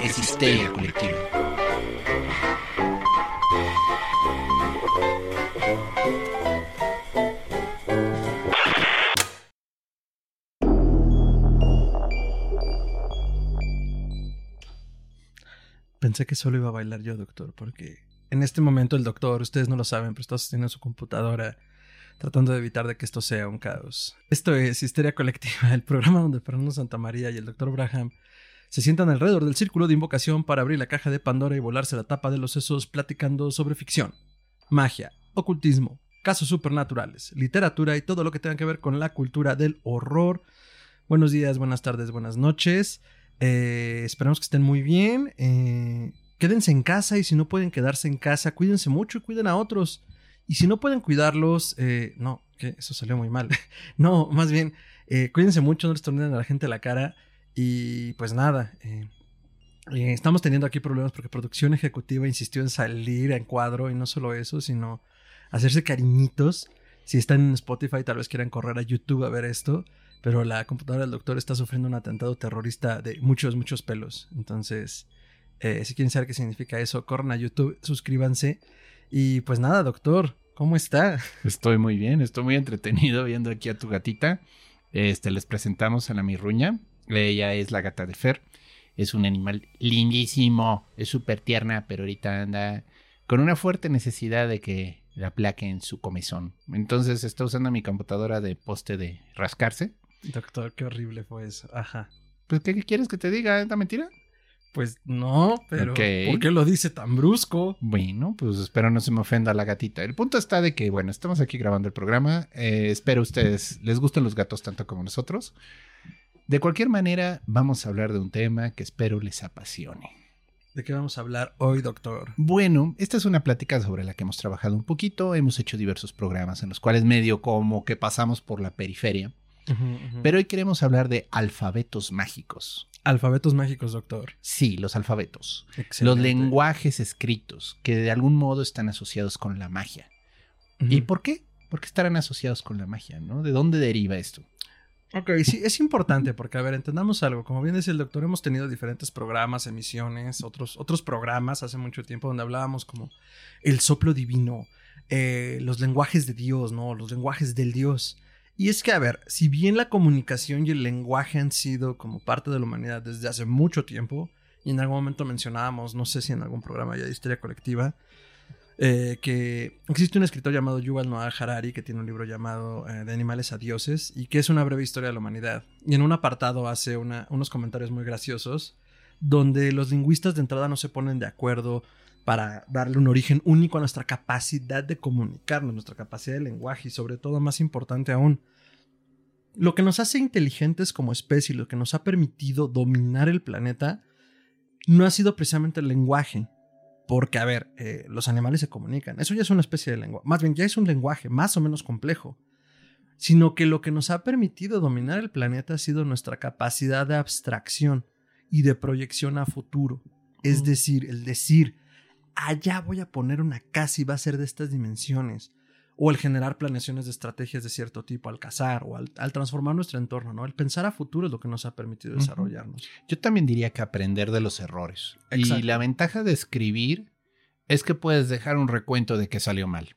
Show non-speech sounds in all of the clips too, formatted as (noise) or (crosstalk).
es histeria colectiva. Pensé que solo iba a bailar yo, doctor, porque en este momento el doctor, ustedes no lo saben, pero está sosteniendo su computadora tratando de evitar de que esto sea un caos. Esto es Histeria Colectiva, el programa donde Fernando Santamaría y el doctor Braham se sientan alrededor del círculo de invocación para abrir la caja de Pandora y volarse la tapa de los sesos platicando sobre ficción, magia, ocultismo, casos supernaturales, literatura y todo lo que tenga que ver con la cultura del horror. Buenos días, buenas tardes, buenas noches. Eh, esperamos que estén muy bien. Eh, quédense en casa y si no pueden quedarse en casa, cuídense mucho y cuiden a otros. Y si no pueden cuidarlos, eh, no, que eso salió muy mal. (laughs) no, más bien, cuídense mucho, no les tornen a la gente la cara. Y pues nada, estamos teniendo aquí problemas porque producción ejecutiva insistió en salir en cuadro y no solo eso, sino hacerse cariñitos. Si están en Spotify, tal vez quieran correr a YouTube a ver esto pero la computadora del doctor está sufriendo un atentado terrorista de muchos, muchos pelos. Entonces, eh, si quieren saber qué significa eso, corran a YouTube, suscríbanse. Y pues nada, doctor, ¿cómo está? (laughs) Estoy muy bien, estoy muy entretenido viendo aquí a tu gatita. Este, les presentamos a la mirruña. Ella es la gata de Fer. Es un animal lindísimo, es súper tierna, pero ahorita anda con una fuerte necesidad de que la plaque en su comezón. Entonces está usando mi computadora de poste de rascarse Doctor, qué horrible fue eso. Ajá. Pues, ¿qué, quieres que te diga? ¿Es mentira? Pues no, pero ¿por qué lo dice tan brusco? Bueno, pues espero no se me ofenda la gatita. El punto está de que, bueno, estamos aquí grabando el programa. Eh, espero ustedes les gusten los gatos tanto como nosotros. De cualquier manera, vamos a hablar de un tema que espero les apasione. ¿De qué vamos a hablar hoy, doctor? Bueno, esta es una plática sobre la que hemos trabajado un poquito. Hemos hecho diversos programas en los cuales medio como que pasamos por la periferia. Pero hoy queremos hablar de alfabetos mágicos. Alfabetos mágicos, doctor. Sí, los alfabetos. Los lenguajes escritos que de algún modo están asociados con la magia. ¿Y por qué? Porque estarán asociados con la magia, ¿no? ¿De dónde deriva esto? Ok, sí, es importante porque, a ver, entendamos algo. Como bien dice el doctor, hemos tenido diferentes programas, emisiones, otros, otros programas hace mucho tiempo donde hablábamos como el soplo divino, eh, los lenguajes de Dios, ¿no? Los lenguajes del Dios. Y es que, a ver, si bien la comunicación y el lenguaje han sido como parte de la humanidad desde hace mucho tiempo, y en algún momento mencionábamos, no sé si en algún programa ya de historia colectiva, eh, que existe un escritor llamado Yuval Noah Harari que tiene un libro llamado eh, De animales a dioses y que es una breve historia de la humanidad. Y en un apartado hace unos comentarios muy graciosos donde los lingüistas de entrada no se ponen de acuerdo para darle un origen único a nuestra capacidad de comunicarnos, nuestra capacidad de lenguaje y sobre todo, más importante aún, lo que nos hace inteligentes como especie, lo que nos ha permitido dominar el planeta, no ha sido precisamente el lenguaje. Porque, a ver, eh, los animales se comunican. Eso ya es una especie de lenguaje. Más bien, ya es un lenguaje más o menos complejo. Sino que lo que nos ha permitido dominar el planeta ha sido nuestra capacidad de abstracción y de proyección a futuro. Es decir, el decir, allá voy a poner una casa y va a ser de estas dimensiones. O el generar planeaciones de estrategias de cierto tipo al cazar o al, transformar nuestro entorno, ¿no? El pensar a futuro es lo que nos ha permitido desarrollarnos. Yo también diría que aprender de los errores. Y la ventaja de escribir es que puedes dejar un recuento de que salió mal.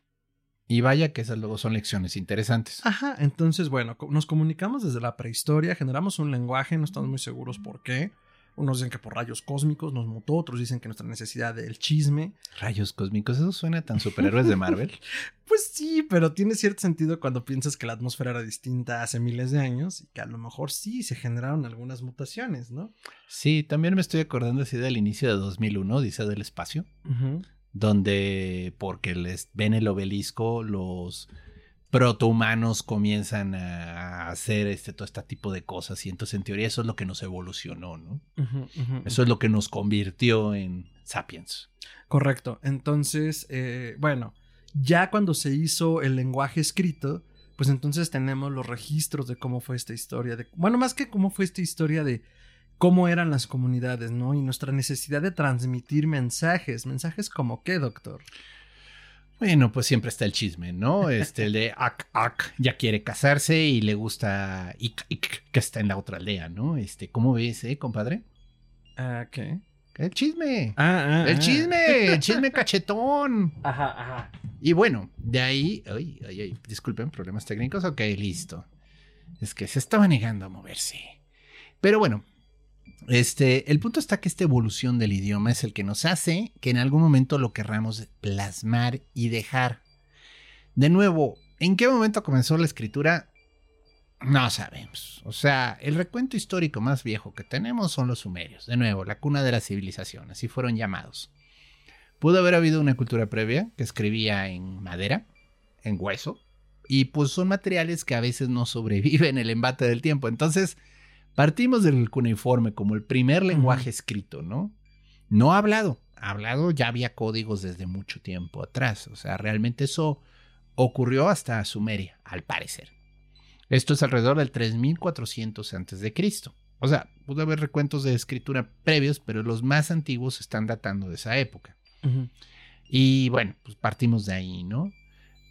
Y vaya que esas luego son lecciones interesantes. Ajá, entonces bueno, nos comunicamos desde la prehistoria, generamos un lenguaje, no estamos muy seguros por qué. Unos dicen que por rayos cósmicos nos mutó, otros dicen que nuestra necesidad del chisme. Rayos cósmicos, eso suena tan superhéroes de Marvel. (laughs) pues sí, pero tiene cierto sentido cuando piensas que la atmósfera era distinta hace miles de años y que a lo mejor sí se generaron algunas mutaciones, ¿no? Sí, también me estoy acordando así del inicio de 2001, dice del espacio, donde porque les ven el obelisco, los protohumanos comienzan a hacer este, todo este tipo de cosas y entonces en teoría eso es lo que nos evolucionó, ¿no? eso es lo que nos convirtió en sapiens. Correcto. Entonces, eh, bueno, ya cuando se hizo el lenguaje escrito, pues entonces tenemos los registros de cómo fue esta historia, de, bueno, más que cómo fue esta historia de cómo eran las comunidades, ¿no? Y nuestra necesidad de transmitir mensajes, mensajes como qué, doctor. Bueno, pues siempre está el chisme, ¿no? Este, el de Ak Ak ya quiere casarse y le gusta Ik Ik que está en la otra aldea, ¿no? Este, ¿cómo ves, eh, compadre? Ah, ¿qué? El chisme. Ah, ah, el ah. chisme, el chisme cachetón. (laughs) Ajá, ajá. Y bueno, de ahí, ay, ay, ay, disculpen, problemas técnicos. Ok, listo. Es que se estaba negando a moverse. Pero bueno, este, el punto está que esta evolución del idioma es el que nos hace que en algún momento lo querramos plasmar y dejar. De nuevo, ¿en qué momento comenzó la escritura? No sabemos. O sea, el recuento histórico más viejo que tenemos son los sumerios. De nuevo, la cuna de la civilización, así fueron llamados. Pudo haber habido una cultura previa que escribía en madera, en hueso, y pues son materiales que a veces no (laughs) sobreviven el embate del tiempo. Entonces, partimos del cuneiforme como el primer lenguaje escrito, ¿no? No hablado. Hablado ya había códigos desde mucho tiempo atrás. O sea, realmente eso ocurrió hasta Sumeria, al parecer. Esto es alrededor del 3400 a.C. O sea, pudo haber recuentos de escritura previos, pero los más antiguos están datando de esa época. Y bueno, pues partimos de ahí, ¿no?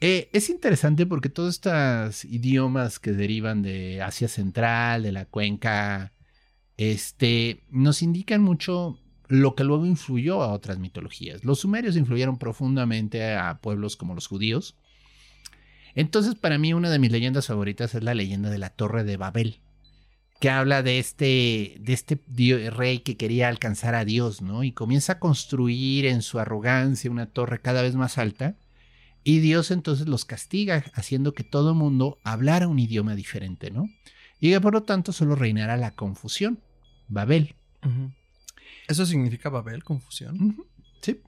Eh, es interesante porque todos estos idiomas que derivan de Asia Central, de la cuenca, este, nos indican mucho lo que luego influyó a otras mitologías. Los sumerios influyeron profundamente a pueblos como los judíos. Entonces, para mí, una de mis leyendas favoritas es la leyenda de la Torre de Babel, que habla de este, de este rey que quería alcanzar a Dios, ¿no? Y comienza a construir en su arrogancia una torre cada vez más alta. Y Dios entonces los castiga, haciendo que todo el mundo hablara un idioma diferente, ¿no? Y que por lo tanto solo reinara la confusión, Babel. ¿Eso significa Babel, confusión? Sí,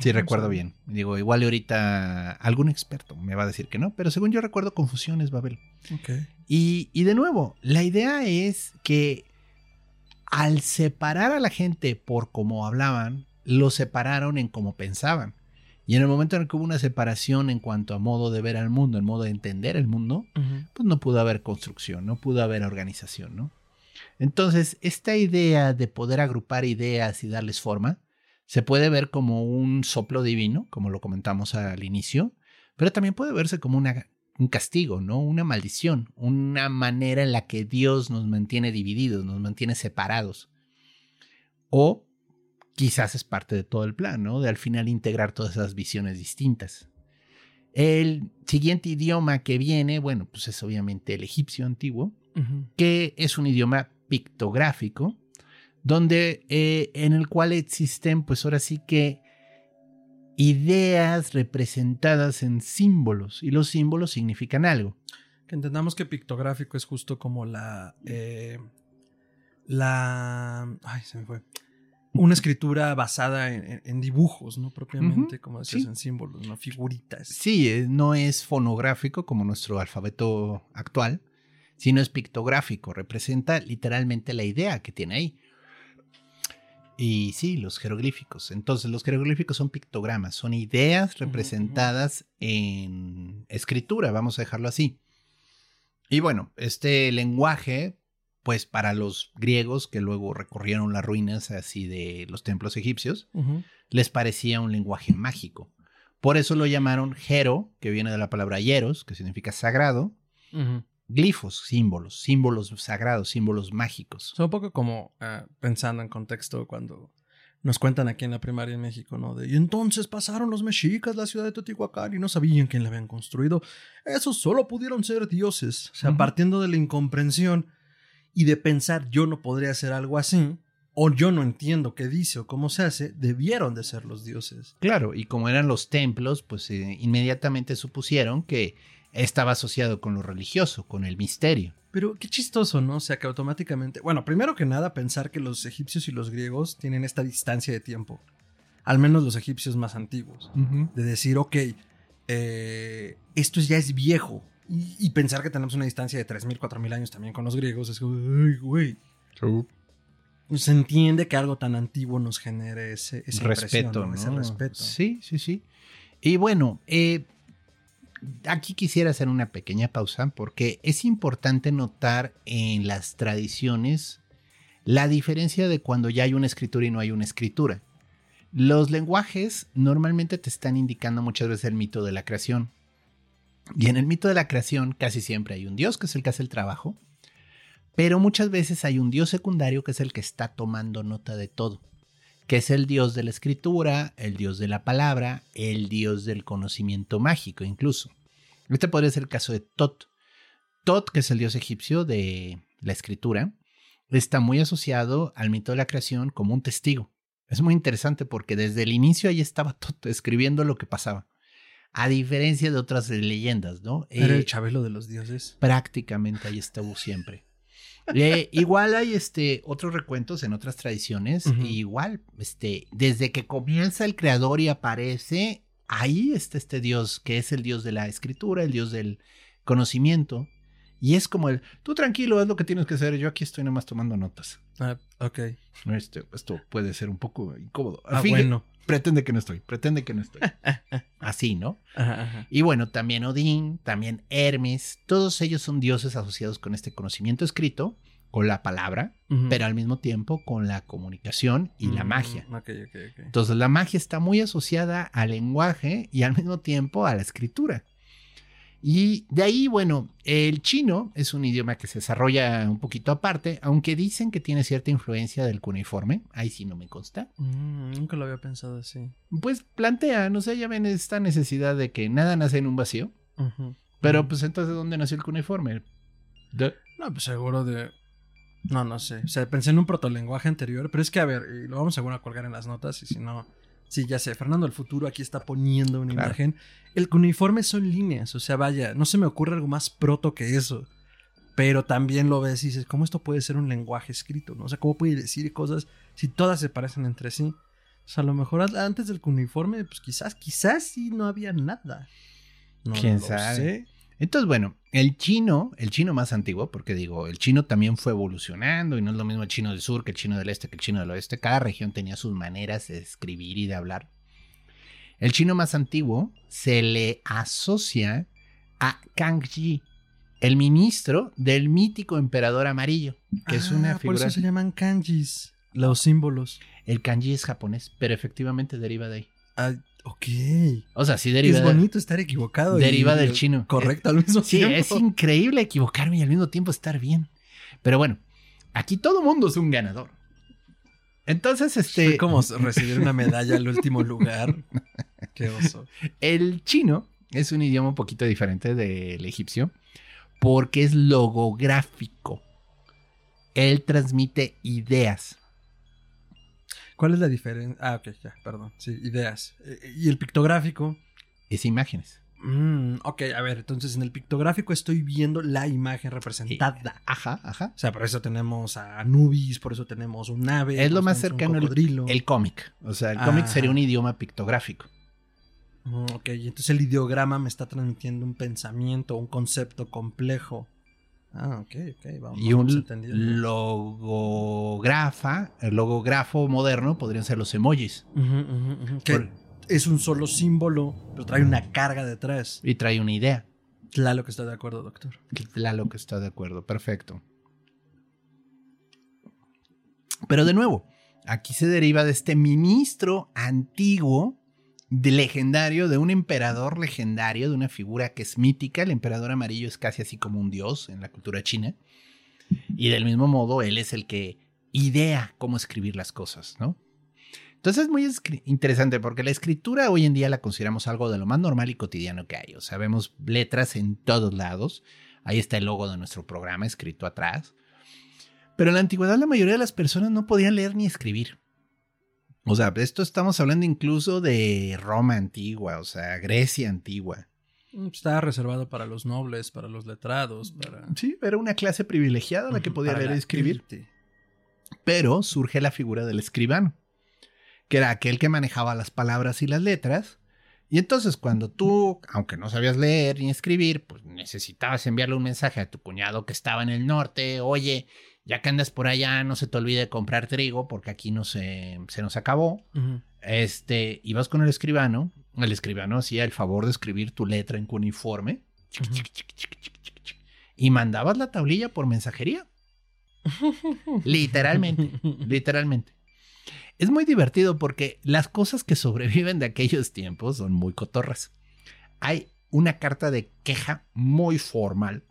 sí No recuerdo bien. Digo, igual ahorita algún experto me va a decir que no, pero según yo recuerdo, confusión es Babel. Ok. Y, y de nuevo, la idea es que al separar a la gente por cómo hablaban, lo separaron en cómo pensaban. Y en el momento en el que hubo una separación en cuanto a modo de ver al mundo, en modo de entender el mundo, pues no pudo haber construcción, no pudo haber organización, ¿no? Entonces, esta idea de poder agrupar ideas y darles forma, se puede ver como un soplo divino, como lo comentamos al inicio, pero también puede verse como una, un castigo, ¿no? Una maldición, una manera en la que Dios nos mantiene divididos, nos mantiene separados. O quizás es parte de todo el plan, ¿no? De al final integrar todas esas visiones distintas. El siguiente idioma que viene, bueno, pues es obviamente el egipcio antiguo, que es un idioma pictográfico, donde eh, en el cual existen, pues ahora sí que ideas representadas en símbolos y los símbolos significan algo. Que entendamos que pictográfico es justo como la. eh, la. Ay, se me fue. Una escritura basada en, dibujos, ¿no? Propiamente, como decías, sí. en símbolos, ¿no? Figuritas. Sí, eh, no es fonográfico como nuestro alfabeto actual, sino es pictográfico, representa literalmente la idea que tiene ahí. Y sí, los jeroglíficos. Entonces, los jeroglíficos son pictogramas, son ideas representadas en escritura, vamos a dejarlo así. Y bueno, este lenguaje, pues para los griegos que luego recorrieron las ruinas así de los templos egipcios, les parecía un lenguaje mágico. Por eso lo llamaron Jero, que viene de la palabra hieros, que significa sagrado, glifos, símbolos, símbolos sagrados, símbolos mágicos. Sea, un poco como ah, pensando en contexto cuando nos cuentan aquí en la primaria en México, ¿no? De, y entonces pasaron los mexicas la ciudad de Teotihuacán y no sabían quién la habían construido. Esos solo pudieron ser dioses. O sea, partiendo de la incomprensión y de pensar yo no podría hacer algo así, o yo no entiendo qué dice o cómo se hace, debieron de ser los dioses. Claro, y como eran los templos, pues eh, inmediatamente supusieron que estaba asociado con lo religioso, con el misterio. Pero qué chistoso, ¿no? O sea, que automáticamente... Bueno, primero que nada, pensar que los egipcios y los griegos tienen esta distancia de tiempo. Al menos los egipcios más antiguos. de decir, ok, eh, esto ya es viejo. Y, y pensar que tenemos una distancia de 3.000, 4.000 años también con los griegos es como, ay, güey. Se entiende que algo tan antiguo nos genere ese, respeto. Ese respeto. Sí, sí, sí. Y bueno, eh, aquí quisiera hacer una pequeña pausa porque es importante notar en las tradiciones la diferencia de cuando ya hay una escritura y no hay una escritura. Los lenguajes normalmente te están indicando muchas veces el mito de la creación. Y en el mito de la creación casi siempre hay un dios que es el que hace el trabajo, pero muchas veces hay un dios secundario que es el que está tomando nota de todo. que es el dios de la escritura, el dios de la palabra, el dios del conocimiento mágico incluso. Este podría ser el caso de Tot. Tot, que es el dios egipcio de la escritura, está muy asociado al mito de la creación como un testigo. Es muy interesante porque desde el inicio ahí estaba Tot escribiendo lo que pasaba. A diferencia de otras leyendas, ¿no? Era Eh, el Chabelo de los dioses. prácticamente ahí estuvo siempre. Eh, igual hay este otros recuentos en otras tradiciones. Igual, este, desde que comienza el creador y aparece, ahí está este dios, que es el dios de la escritura, el dios del conocimiento. Y es como el, tú tranquilo, haz lo que tienes que hacer, yo aquí estoy nomás tomando notas. Ah, ok. Este, esto puede ser un poco incómodo. Ah, Finge- bueno. Pretende que no estoy, pretende que no estoy. (laughs) Así, ¿no? Ajá, ajá. Y bueno, también Odín, también Hermes, todos ellos son dioses asociados con este conocimiento escrito, con la palabra, pero al mismo tiempo con la comunicación y la Mm, magia. Ok, ok, ok. Entonces la magia está muy asociada al lenguaje y al mismo tiempo a la escritura. Y de ahí, bueno, el chino es un idioma que se desarrolla un poquito aparte, aunque dicen que tiene cierta influencia del cuneiforme, ahí sí no me consta. Mm, nunca lo había pensado así. Pues plantea, no sé, ya ven esta necesidad de que nada nace en un vacío. Pero pues entonces, ¿dónde nació el cuneiforme? De- No, pues seguro de. No, no sé. O sea, pensé en un protolenguaje anterior, pero es que, a ver, y lo vamos seguro a colgar en las notas, y si no. Sí, ya sé. Fernando del futuro aquí está poniendo una Claro. imagen. El cuneiforme son líneas. O sea, vaya, no se me ocurre algo más proto que eso. Pero también lo ves y dices, ¿cómo esto puede ser un lenguaje escrito? ¿no? O sea, ¿cómo puede decir cosas si todas se parecen entre sí? O sea, a lo mejor antes del cuneiforme, pues quizás, quizás sí no había nada. No ¿Quién lo sabe? sé. Entonces, bueno, el chino, el chino más antiguo, porque digo, el chino también fue evolucionando y no es lo mismo el chino del sur que el chino del este que el chino del oeste. Cada región tenía sus maneras de escribir y de hablar. El chino más antiguo se le asocia a Kangji, el ministro del mítico emperador amarillo, que es una Ah, Por figura. eso se llaman kanjis, los símbolos. El kanji es japonés, pero efectivamente deriva de ahí. Ah, ok. O sea, sí deriva, Es bonito estar equivocado. y- deriva del chino. Correcto, al mismo Sí, tiempo. es increíble equivocarme y al mismo tiempo estar bien. Pero bueno, aquí todo mundo es un ganador. Entonces, este, Fue como recibir una medalla al último (laughs) lugar. Qué oso. el chino es un idioma un poquito diferente del egipcio porque es logográfico. Él transmite ideas. ¿Cuál es la diferencia? Ah, ok, ya, perdón. Sí, ideas. Eh, ¿Y el pictográfico? Es imágenes. Mm, ok, a ver, entonces en el pictográfico estoy viendo la imagen representada. Ajá, ajá. O sea, por eso tenemos a Anubis, por eso tenemos un ave. Es lo más cercano un el, cómic. O sea, el cómic sería un idioma pictográfico. Mm, Ok, entonces el ideograma me está transmitiendo un pensamiento, un concepto complejo. Ah, ok, ok, vamos. Y un logografa, el logografo moderno podrían ser los emojis. Que Por- es un solo símbolo, pero trae una carga detrás. y trae una idea. Claro que está de acuerdo, doctor. Lalo que está de acuerdo, perfecto. Pero de nuevo, aquí se deriva de este ministro antiguo, de legendario, de un emperador legendario, de una figura que es mítica. El emperador amarillo es casi así como un dios en la cultura china. Y del mismo modo, él es el que idea cómo escribir las cosas, ¿no? Entonces es muy interesante porque la escritura hoy en día la consideramos algo de lo más normal y cotidiano que hay. O sea, vemos letras en todos lados. Ahí está el logo de nuestro programa escrito atrás. Pero en la antigüedad la mayoría de las personas no podían leer ni escribir. O sea, esto estamos hablando incluso de Roma antigua, o sea, Grecia antigua. Mm, Está reservado para los nobles, para los letrados, para. Sí, era una clase privilegiada la que podía leer y escribir. Pero surge la figura del escribano, que era aquel que manejaba las palabras y las letras. Y entonces cuando tú, aunque no sabías leer ni escribir, pues necesitabas enviarle un mensaje a tu cuñado que estaba en el norte, oye, ya que andas por allá, no se te olvide comprar trigo porque aquí no se, se nos acabó. Este, ibas con el escribano, el escribano hacía el favor de escribir tu letra en cuneiforme Ujú. y mandabas la tablilla por mensajería. (laughs) Literalmente, literalmente. Es muy divertido porque las cosas que sobreviven de aquellos tiempos son muy cotorras. Hay una carta de queja muy formal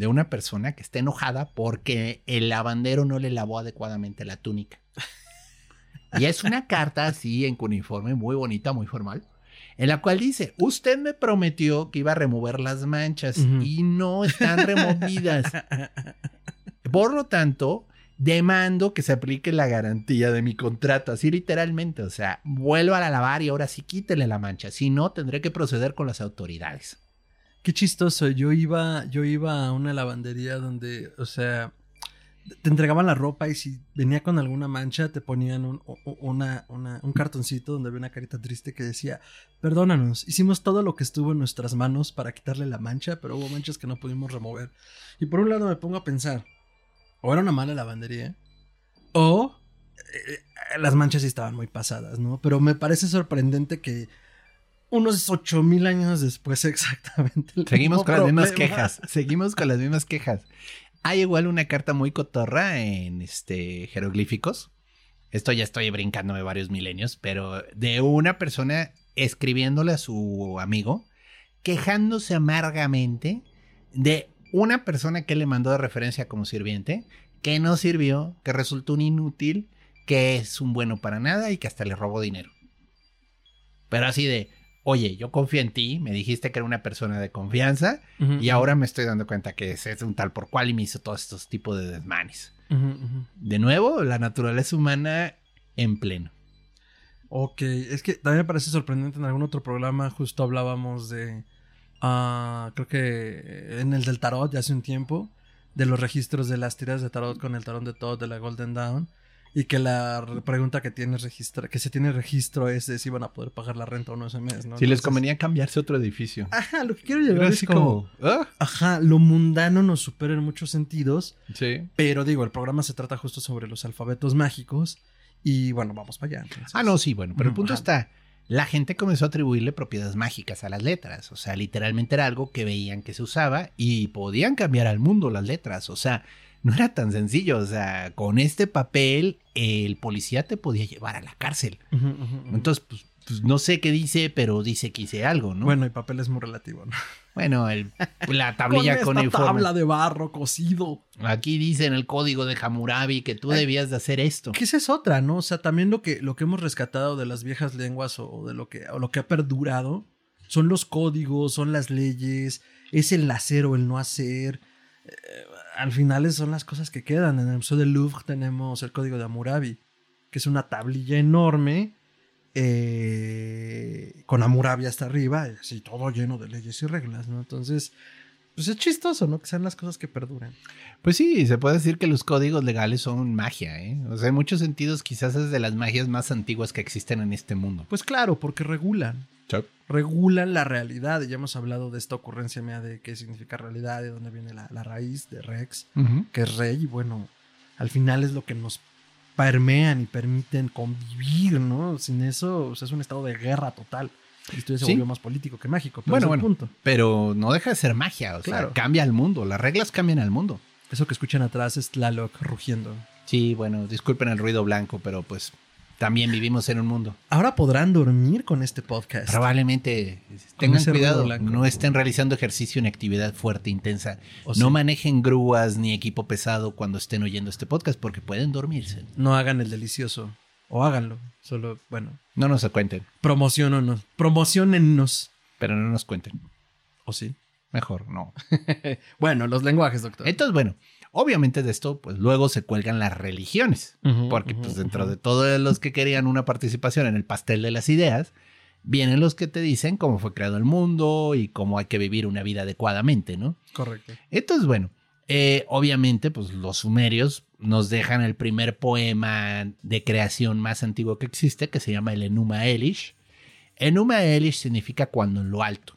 de una persona que está enojada porque el lavandero no le lavó adecuadamente la túnica. Y es una carta así en cuneiforme muy bonita, muy formal, en la cual dice, usted me prometió que iba a remover las manchas y no están removidas. Por lo tanto, demando que se aplique la garantía de mi contrato, así literalmente, o sea, vuelva a lavar y ahora sí quítele la mancha, si no tendré que proceder con las autoridades. Qué chistoso. Yo iba, yo iba a una lavandería donde, o sea, te entregaban la ropa y si venía con alguna mancha te ponían un, un cartoncito donde había una carita triste que decía, perdónanos, hicimos todo lo que estuvo en nuestras manos para quitarle la mancha, pero hubo manchas que no pudimos remover. Y por un lado me pongo a pensar, o era una mala lavandería, o eh, las manchas sí estaban muy pasadas, ¿no? Pero me parece sorprendente que unos ocho mil años después (laughs) exactamente. Seguimos con las mismas quejas. Seguimos con las mismas quejas. Hay igual una carta muy cotorra en este jeroglíficos. Esto ya estoy brincándome varios milenios, pero de una persona escribiéndole a su amigo, quejándose amargamente de una persona que le mandó de referencia como sirviente, que no sirvió, que resultó un inútil, que es un bueno para nada y que hasta le robó dinero. Pero así de, oye, yo confío en ti, me dijiste que era una persona de confianza y ahora me estoy dando cuenta que es, es un tal por cual y me hizo todos estos tipos de desmanes. De nuevo, la naturaleza humana en pleno. Ok, es que también me parece sorprendente en algún otro programa justo hablábamos de, ah, creo que en el del tarot de hace un tiempo, de los registros de las tiras de tarot con el tarot de Todd de la Golden Dawn y que la re- pregunta que tienes registro, que se tiene registro es de si van a poder pagar la renta o no ese mes, ¿no? Si les convenía cambiarse a otro edificio. Ajá, lo que quiero llegar es como, como, ah, ajá, lo mundano nos supera en muchos sentidos, sí. pero digo, el programa se trata justo sobre los alfabetos mágicos y bueno, vamos para allá. entonces. Ah, no, sí, bueno, pero el punto Ajá. está, la gente comenzó a atribuirle propiedades mágicas a las letras, o sea, literalmente era algo que veían que se usaba y podían cambiar al mundo las letras, o sea, no era tan sencillo, o sea, con este papel el policía te podía llevar a la cárcel. Entonces, pues, pues, no sé qué dice, pero dice que hice algo, ¿no? Bueno, el papel es muy relativo, ¿no? Bueno, el- la tablilla con con, esta tabla de barro cocido. Aquí dice en el código de Hammurabi que tú Ay. debías de hacer esto. Que esa es otra, ¿no? O sea, también lo que, lo que hemos rescatado de las viejas lenguas o de lo que, o lo que ha perdurado son los códigos, son las leyes, es el hacer o el no hacer. Eh, al final son las cosas que quedan. En el Museo del Louvre tenemos el código de Hammurabi, que es una tablilla enorme eh, con Hammurabi hasta arriba, y así todo lleno de leyes y reglas, ¿no? Entonces, pues es chistoso, ¿no? Que sean las cosas que perduran. Pues sí, se puede decir que los códigos legales son magia, ¿eh? O sea, en muchos sentidos quizás es de las magias más antiguas que existen en este mundo. Pues claro, porque regulan. Regulan la realidad. Y ya hemos hablado de esta ocurrencia mía de qué significa realidad, de dónde viene la, la raíz de Rex, que es rey. Y bueno, al final es lo que nos permean y permiten convivir, ¿no? Sin eso, o sea, es un estado de guerra total. Y esto ya se Sí. volvió más político que mágico. Pero Bueno, bueno. punto. Pero no deja de ser magia, o Claro. sea, cambia el mundo, las reglas cambian al mundo. Eso que escuchan atrás es Tlaloc rugiendo. Sí, bueno, disculpen el ruido blanco, pero pues también vivimos en un mundo. Ahora podrán dormir con este podcast. Probablemente tengan cuidado, no estén realizando ejercicio ni actividad fuerte, intensa. O no manejen grúas ni equipo pesado cuando estén oyendo este podcast porque pueden dormirse. No hagan el delicioso. O háganlo. Solo, bueno, No nos cuenten, promocionennos. Promocionennos. pero no nos cuenten. ¿O sí? Mejor, no. (laughs) Bueno, los lenguajes, doctor. Entonces, bueno, obviamente de esto, pues luego se cuelgan las religiones. Porque pues dentro de todos los que querían una participación en el pastel de las ideas, vienen los que te dicen cómo fue creado el mundo y cómo hay que vivir una vida adecuadamente, ¿no? Correcto. Entonces, bueno, eh, obviamente, pues los sumerios nos dejan el primer poema de creación más antiguo que existe, que se llama el Enuma Elish. Enuma Elish significa cuando en lo alto.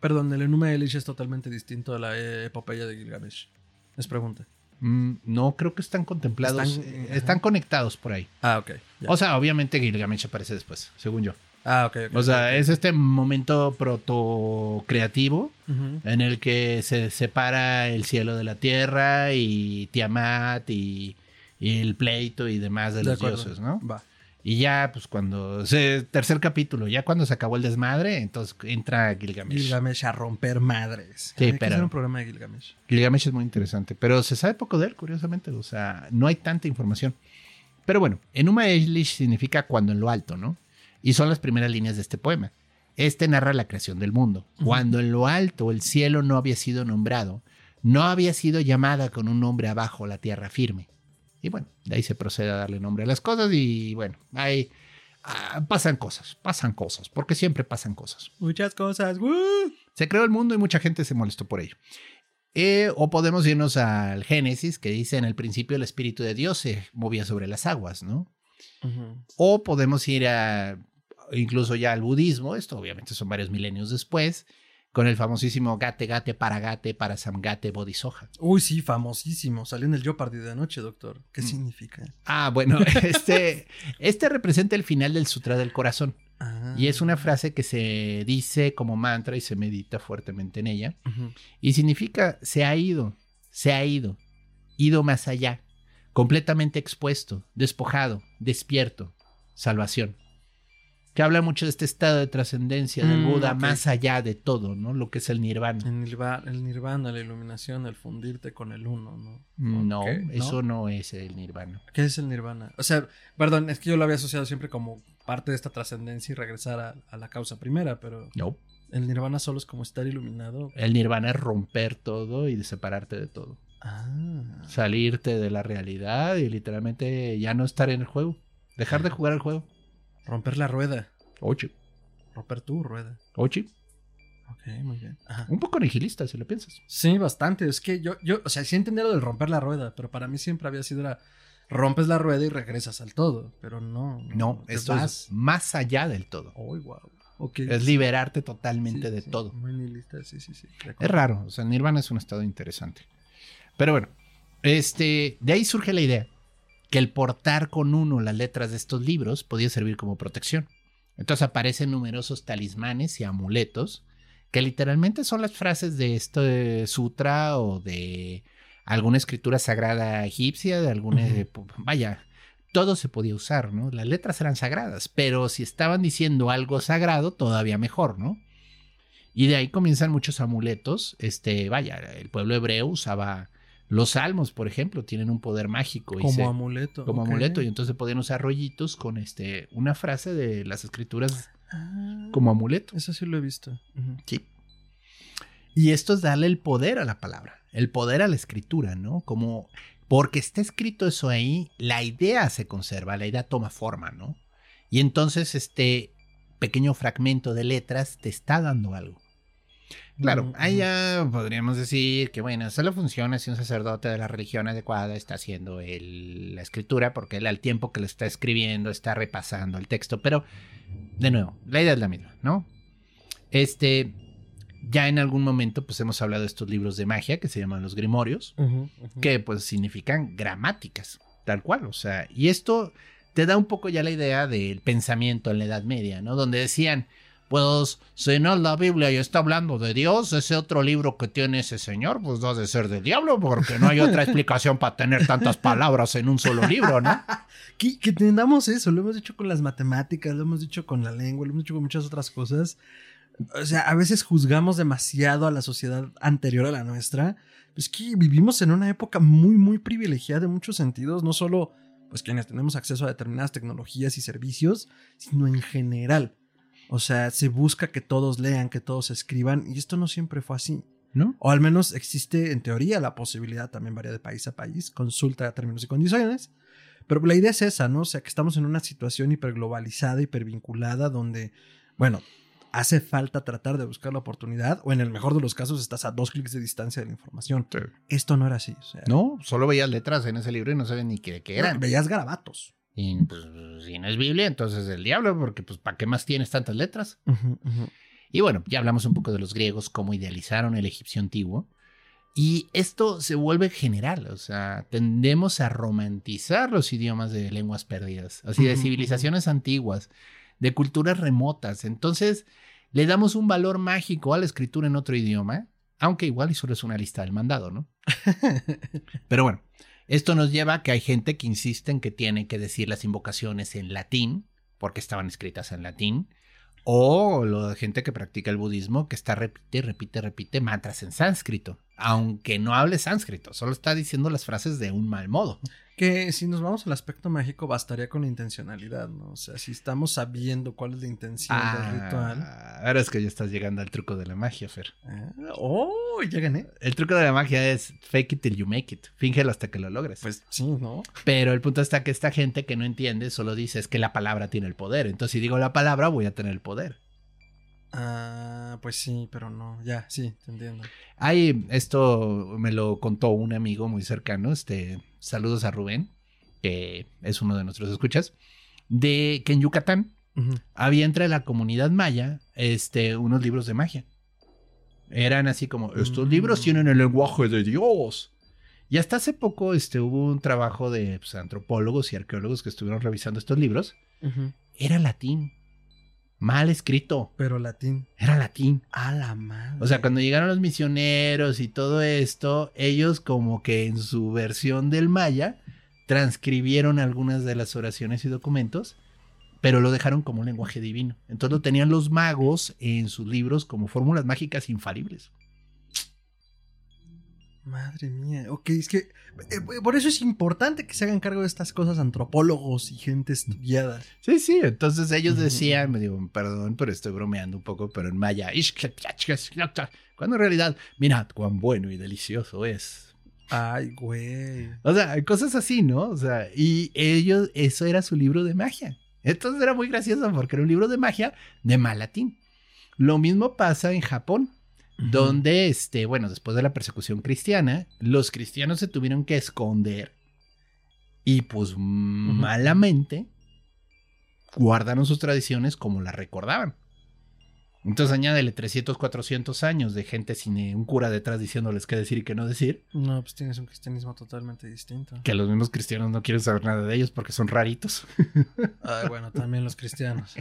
Perdón, el Enuma Elish es totalmente distinto a la epopeya de Gilgamesh. Les pregunta. Mm, no creo que están contemplados, Están- eh, están conectados por ahí. Ah, ok. ya. O sea, obviamente Gilgamesh aparece después, según yo. ah, ok, ok. O sea, es este momento proto creativo Ujú. en el que se separa el cielo de la tierra y Tiamat y, y el pleito y demás de, De los acuerdo. dioses, ¿no? Va. Y ya, pues cuando, se, tercer capítulo, ya cuando se acabó el desmadre, entonces entra Gilgamesh. Gilgamesh a romper madres. Sí, Hay que pero- hacer un programa de Gilgamesh. Gilgamesh es muy interesante, pero se sabe poco de él, curiosamente, o sea, no hay tanta información. Pero bueno, Enuma Elish significa cuando en lo alto, ¿no? Y son las primeras líneas de este poema. Este narra la creación del mundo. Cuando en lo alto el cielo no había sido nombrado, no había sido llamada con un nombre abajo la tierra firme. Y bueno, de ahí se procede a darle nombre a las cosas y bueno, ahí ah, pasan cosas, pasan cosas, porque siempre pasan cosas. Muchas cosas. Se creó el mundo y mucha gente se molestó por ello. Eh, o podemos irnos al Génesis, que dice en el principio el Espíritu de Dios se movía sobre las aguas, ¿no? O podemos ir a incluso ya al budismo, esto obviamente son varios milenios después, con el famosísimo Gate Gate para Gate para Samgate Bodhisoja. Uy, sí, famosísimo. Salió en el Jeopardy de anoche, doctor. ¿Qué mm. significa? Ah, bueno, (laughs) este, este representa el final del Sutra del Corazón. Ah. Y es una frase que se dice como mantra y se medita fuertemente en ella. Y significa se ha ido, se ha ido, ido más allá, completamente expuesto, despojado, despierto, salvación que habla mucho de este estado de trascendencia del mm, Buda más allá de todo, ¿no? Lo que es el nirvana. El nirvana, el nirvana, la iluminación, el fundirte con el uno, ¿no? No, eso no es el nirvana. ¿Qué es el nirvana? O sea, perdón, es que yo lo había asociado siempre como parte de esta trascendencia y regresar a, la causa primera, pero... No. El nirvana solo es como estar iluminado. El nirvana es romper todo y separarte de todo. Ah. Salirte de la realidad y literalmente ya no estar en el juego. Dejar de jugar el juego. Romper la rueda. Ocho. Romper tu rueda. Ocho. Ok, muy bien. Un poco nihilista, si lo piensas. Sí, bastante. Es que yo, yo, o sea, sí entendí lo del romper la rueda, pero para mí siempre había sido la rompes la rueda y regresas al todo, pero no. No, esto es más allá del todo. Oh, wow. Es liberarte totalmente de todo. Muy nihilista, sí, sí, sí. Es raro, o sea, Nirvana es un estado interesante. Pero bueno, este, de ahí surge la idea que el portar con uno las letras de estos libros podía servir como protección. Entonces aparecen numerosos talismanes y amuletos que literalmente son las frases de este sutra o de alguna escritura sagrada egipcia, de alguna, vaya, todo se podía usar, ¿no? Las letras eran sagradas, pero si estaban diciendo algo sagrado, todavía mejor, ¿no? Y de ahí comienzan muchos amuletos, este, vaya, el pueblo hebreo usaba los salmos, por ejemplo, tienen un poder mágico. Como amuleto. Como amuleto. Y entonces podían usar rollitos con este, una frase de las escrituras ah, como amuleto. Eso sí lo he visto. Sí. Y esto es darle el poder a la palabra, el poder a la escritura, ¿no? Como porque está escrito eso ahí, la idea se conserva, la idea toma forma, ¿no? Y entonces este pequeño fragmento de letras te está dando algo. Claro, ahí ya podríamos decir que, bueno, solo funciona si un sacerdote de la religión adecuada está haciendo la escritura, porque él al tiempo que lo está escribiendo está repasando el texto. Pero, de nuevo, la idea es la misma, ¿no? Este, ya en algún momento, pues hemos hablado de estos libros de magia que se llaman los grimorios, que pues significan gramáticas, tal cual, o sea, y esto te da un poco ya la idea del pensamiento en la Edad Media, ¿no? Donde decían, pues si no es la Biblia y está hablando de Dios, ese otro libro que tiene ese señor, pues no ha de ser del diablo, porque no hay otra (laughs) explicación para tener tantas palabras en un solo libro, ¿no? (laughs) que, que entendamos eso, lo hemos dicho con las matemáticas, lo hemos dicho con la lengua, lo hemos dicho con muchas otras cosas. O sea, a veces juzgamos demasiado a la sociedad anterior a la nuestra. Es que vivimos en una época muy, muy privilegiada en muchos sentidos, no solo pues quienes tenemos acceso a determinadas tecnologías y servicios, sino en general. O sea, se busca que todos lean, que todos escriban, y esto no siempre fue así. ¿No? O al menos existe en teoría la posibilidad, también varía de país a país, consulta términos y condiciones. Pero la idea es esa, ¿no? O sea, que estamos en una situación hiperglobalizada, hipervinculada, donde, bueno, hace falta tratar de buscar la oportunidad, o en el mejor de los casos estás a dos clics de distancia de la información. Esto no era así. no, solo veías letras en ese libro y no sabes ni qué, qué eran. veías garabatos. Y pues si no es Biblia, entonces el diablo, porque pues ¿para qué más tienes tantas letras? Y bueno, ya hablamos un poco de los griegos, cómo idealizaron el egipcio antiguo. Y esto se vuelve general, o sea, tendemos a romantizar los idiomas de lenguas perdidas, así de civilizaciones antiguas, de culturas remotas. Entonces, le damos un valor mágico a la escritura en otro idioma, aunque igual y solo es una lista del mandado, ¿no? (laughs) Pero bueno, esto nos lleva a que hay gente que insiste en que tiene que decir las invocaciones en latín, porque estaban escritas en latín, o la gente que practica el budismo que está repite, repite, repite mantras en sánscrito. aunque no hable sánscrito, solo está diciendo las frases de un mal modo. Que si nos vamos al aspecto mágico, bastaría con la intencionalidad, ¿no? O sea, si estamos sabiendo cuál es la intención del ritual. Ah, ahora es que ya estás llegando al truco de la magia, Fer. Ah, oh, ya gané. El truco de la magia es fake it till you make it. Fíngelo hasta que lo logres. Pues sí, ¿no? Pero el punto está que esta gente que no entiende solo dice es que la palabra tiene el poder. Entonces, si digo la palabra, voy a tener el poder. Ah, pues sí, pero no, ya, sí, te entiendo. Hay, esto me lo contó un amigo muy cercano, este, saludos a Rubén, que es uno de nuestros escuchas, de que en Yucatán había entre la comunidad maya, este, unos libros de magia. Eran así como, estos Mm. libros tienen el lenguaje de Dios. Y hasta hace poco, este, hubo un trabajo de pues, antropólogos y arqueólogos que estuvieron revisando estos libros. Era latín. Mal escrito. Pero latín. Era latín. A la madre. O sea, cuando llegaron los misioneros y todo esto, ellos como que en su versión del maya transcribieron algunas de las oraciones y documentos, pero lo dejaron como un lenguaje divino. Entonces lo tenían los magos en sus libros como fórmulas mágicas infalibles. Madre mía. Ok, es que eh, por eso es importante que se hagan cargo de estas cosas antropólogos y gente estudiada. Sí, sí, entonces ellos decían, me digo, perdón, pero estoy bromeando un poco, pero en maya, cuando en realidad, mirad cuán bueno y delicioso es. Ay, güey. O sea, cosas así, ¿no? O sea, y ellos, eso era su libro de magia. Entonces era muy gracioso porque era un libro de magia de mal latín. Lo mismo pasa en Japón, donde, este, bueno, después de la persecución cristiana, los cristianos se tuvieron que esconder y pues malamente guardaron sus tradiciones como las recordaban. Entonces añádele 300, 400 años de gente sin eh, un cura detrás diciéndoles qué decir y qué no decir. No, pues tienes un cristianismo totalmente distinto. Que los mismos cristianos no quieren saber nada de ellos porque son raritos. (laughs) Ay, bueno, también los cristianos.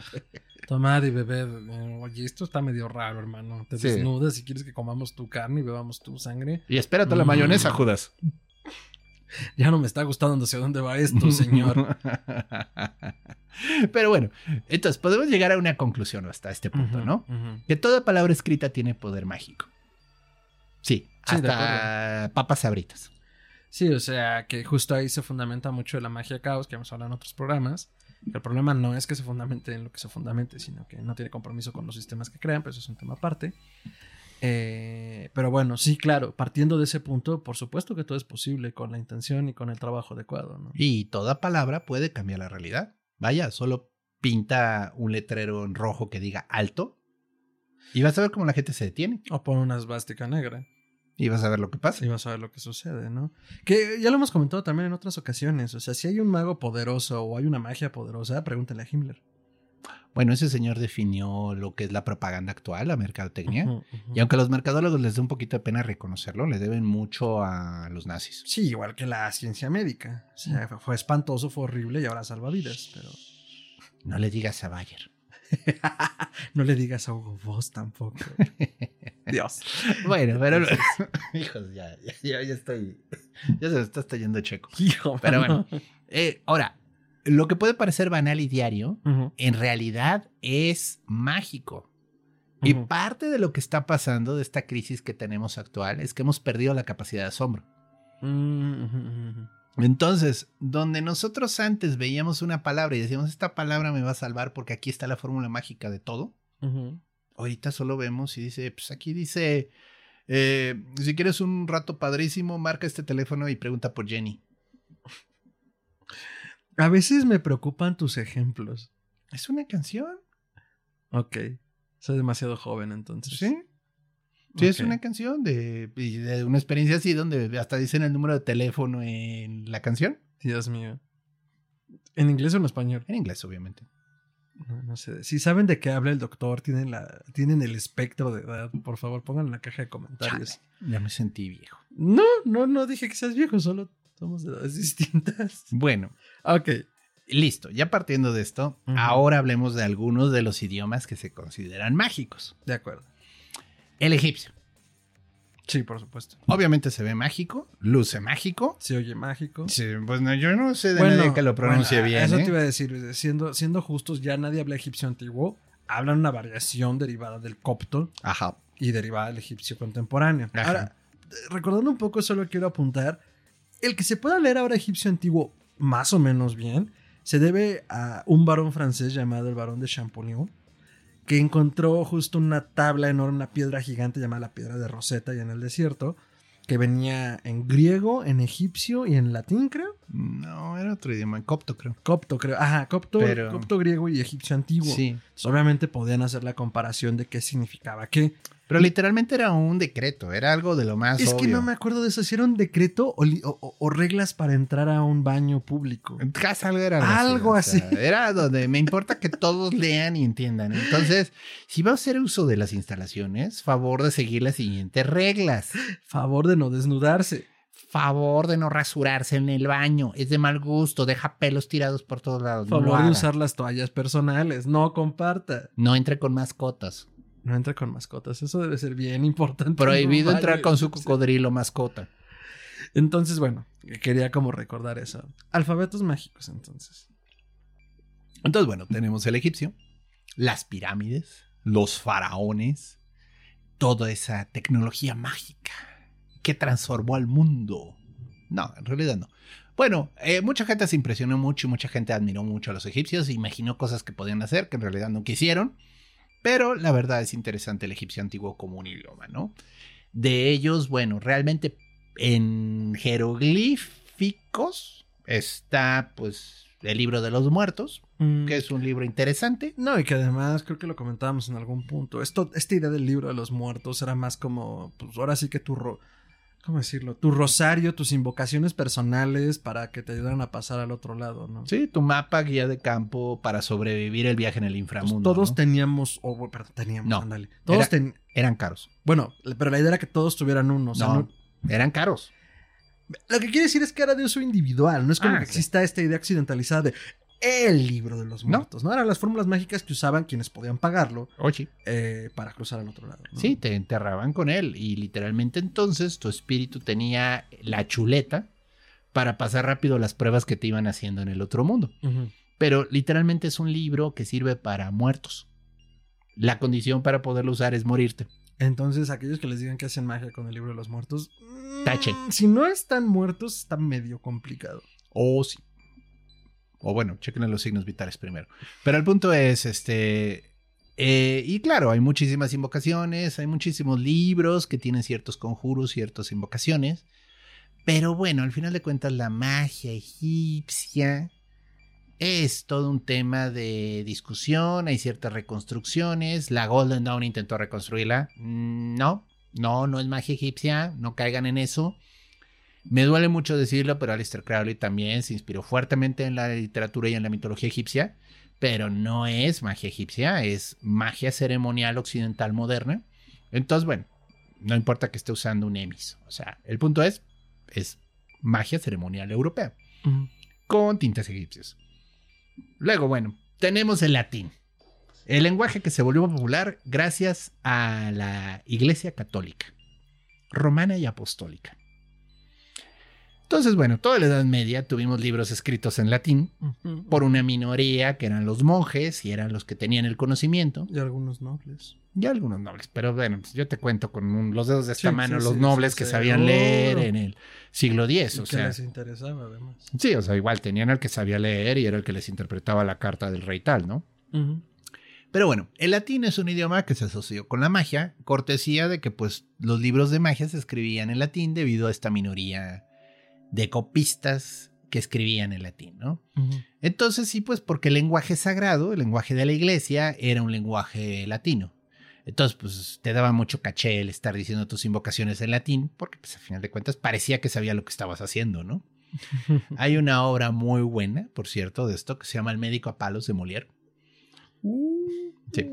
Tomar y beber. eh, Oye, esto está medio raro, hermano. Te Sí. desnudas y quieres que comamos tu carne y bebamos tu sangre. Y espérate la Mm. mayonesa, Judas. (laughs) Ya no me está gustando hacia dónde va esto, señor. (laughs) Pero bueno, entonces podemos llegar a una conclusión hasta este punto, ¿no? Que toda palabra escrita tiene poder mágico. Sí, Sí, hasta papas sabritas. Sí, o sea, que justo ahí se fundamenta mucho de la magia caos, que hemos hablado en otros programas. El problema no es que se fundamente en lo que se fundamente, sino que no tiene compromiso con los sistemas que crean, pero eso es un tema aparte. Eh, pero bueno, sí, claro, partiendo de ese punto, por supuesto que todo es posible con la intención y con el trabajo adecuado, ¿no? Y toda palabra puede cambiar la realidad. Vaya, solo pinta un letrero en rojo que diga alto y vas a ver cómo la gente se detiene O pon una esvástica negra y vas a ver lo que pasa. y vas a ver lo que sucede, ¿no? Que ya lo hemos comentado también en otras ocasiones. O sea, si hay un mago poderoso o hay una magia poderosa, pregúntale a Himmler. Bueno, ese señor definió lo que es la propaganda actual, la mercadotecnia. Ujú, ujú. Y aunque a los mercadólogos les da un poquito de pena reconocerlo, le deben mucho a los nazis. Sí, igual que la ciencia médica. O sea, fue, fue espantoso, fue horrible y ahora salva vidas, pero No le digas a Bayer. (laughs) no le digas a Hugo Boss tampoco. (laughs) Dios. Bueno, pero (laughs) hijos, ya, ya, ya, estoy, ya se me está estallando checo. Hijo, Pero mano. Eh, ahora, lo que puede parecer banal y diario, en realidad es mágico. Y parte de lo que está pasando de esta crisis que tenemos actual es que hemos perdido la capacidad de asombro. Mm. Entonces, donde nosotros antes veíamos una palabra y decíamos, esta palabra me va a salvar porque aquí está la fórmula mágica de todo, ahorita solo vemos y dice, pues aquí dice, eh, si quieres un rato padrísimo, marca este teléfono y pregunta por Jenny. A veces me preocupan tus ejemplos. Es una canción, Ok. Soy demasiado joven entonces. ¿sí? Sí, es una canción de, de una experiencia así donde hasta dicen el número de teléfono en la canción. Dios mío. ¿En inglés o en español? En inglés, obviamente. No, no sé. Si saben de qué habla el doctor, tienen, la, tienen el espectro de edad, por favor pongan en la caja de comentarios. Ya me sentí viejo. No, no, no dije que seas viejo, solo somos de edades distintas. Bueno, Ok. listo. Ya partiendo de esto, ahora hablemos de algunos de los idiomas que se consideran mágicos. De acuerdo. El egipcio. Sí, por supuesto. Obviamente se ve mágico, luce mágico. Se oye mágico. Sí, pues no, yo no sé de nadie que lo pronuncie bueno, bien. Eso ¿eh? te iba a decir, siendo, siendo justos, ya nadie habla egipcio antiguo. Hablan una variación derivada del copto Ajá. y derivada del egipcio contemporáneo. Ajá. Ahora, recordando un poco, solo quiero apuntar, el que se pueda leer ahora egipcio antiguo más o menos bien, se debe a un varón francés llamado el varón de Champollion, que encontró justo una tabla enorme, una piedra gigante llamada la piedra de Rosetta, y en el desierto, que venía en griego, en egipcio y en latín, creo. No, era otro idioma, en copto, creo. Copto, creo. Ajá, copto, Pero- copto griego y egipcio antiguo. Sí. Entonces, obviamente podían hacer la comparación de qué significaba qué. Pero literalmente era un decreto, era algo de lo más Es que no me acuerdo de eso, si era un decreto o, reglas para entrar a un baño público. En casa algo era Algo o sea, así. Era donde me importa que todos (laughs) lean y entiendan. Entonces, si va a hacer uso de las instalaciones, favor de seguir las siguientes reglas. Favor de no desnudarse. Favor de no rasurarse en el baño. Es de mal gusto, deja pelos tirados por todos lados. no Favor de usar las toallas personales. No comparta. No entre con mascotas. No entra con mascotas. Eso debe ser bien (laughs) importante. Prohibido No entrar con su cocodrilo mascota. Entonces, bueno, quería como recordar eso. Alfabetos mágicos, entonces. Entonces, bueno, tenemos el egipcio, las pirámides, los faraones, toda esa tecnología mágica que transformó al mundo. No, en realidad no. Bueno, eh, mucha gente se impresionó mucho y mucha gente admiró mucho a los egipcios, imaginó cosas que podían hacer que en realidad no quisieron, pero la verdad es interesante el egipcio antiguo como un idioma, ¿no? De ellos, bueno, realmente en jeroglíficos está pues el libro de los muertos, Mm, que es un libro interesante. No, y que además creo que lo comentábamos en algún punto. Esto, esta idea del libro de los muertos era más como, pues ahora sí que tu, ro- ¿cómo decirlo? Tu rosario, tus invocaciones personales para que te ayudaran a pasar al otro lado, ¿no? Sí, tu mapa guía de campo para sobrevivir el viaje en el Pues inframundo. todos ¿no? teníamos, o bueno, perdón, teníamos, No, ándale. Todos era- ten- Eran caros. bueno, pero la idea era que todos tuvieran uno. O sea, no, no- eran caros. Lo que quiere decir es que era de uso individual, no es como Ah, que sí. exista esta idea accidentalizada de el libro de los No. muertos, ¿no? Eran las fórmulas mágicas que usaban quienes podían pagarlo Oye. eh, para cruzar al otro lado. ¿no? Sí, te enterraban con él y literalmente entonces tu espíritu tenía la chuleta para pasar rápido las pruebas que te iban haciendo en el otro mundo. Pero literalmente es un libro que sirve para muertos. La condición para poderlo usar es morirte. Entonces, aquellos que les digan que hacen magia con el libro de los muertos, mm, Tache. Si no están muertos, está medio complicado. O sí. O bueno, chequen los signos vitales primero. Pero el punto es, este... eh, y claro, hay muchísimas invocaciones, hay muchísimos libros que tienen ciertos conjuros, ciertas invocaciones. Pero bueno, al final de cuentas la magia egipcia es todo un tema de discusión, hay ciertas reconstrucciones. La Golden Dawn intentó reconstruirla. No, no, no es magia egipcia, no caigan en eso. Me duele mucho decirlo, pero Aleister Crowley también se inspiró fuertemente en la literatura y en la mitología egipcia, pero no es magia egipcia, es magia ceremonial occidental moderna. Entonces, bueno, no importa que esté usando un emis, o sea, el punto es, es magia ceremonial europea, con tintes egipcios. Luego, bueno, tenemos el latín, el lenguaje que se volvió popular gracias a la Iglesia Católica, romana y apostólica. Entonces, bueno, toda la Edad Media tuvimos libros escritos en latín por una minoría que eran los monjes y eran los que tenían el conocimiento Y algunos nobles. y algunos nobles. Pero bueno, pues yo te cuento con un- los dedos de esta Sí, mano sí, los sí, nobles que sabían leer seguro. en el siglo X. Y O que sea, les interesaba, además. sí, o sea, igual tenían al que sabía leer y era el que les interpretaba la carta del rey tal, ¿no? Pero bueno, el latín es un idioma que se asoció con la magia, cortesía de que pues los libros de magia se escribían en latín debido a esta minoría de copistas que escribían en latín, ¿no? Entonces sí, pues porque el lenguaje sagrado, el lenguaje de la iglesia, era un lenguaje latino. Entonces, pues te daba mucho caché el estar diciendo tus invocaciones en latín, porque pues a final de cuentas parecía que sabía lo que estabas haciendo, ¿no? (laughs) Hay una obra muy buena, por cierto, de esto, que se llama El médico a palos de Molière. Sí.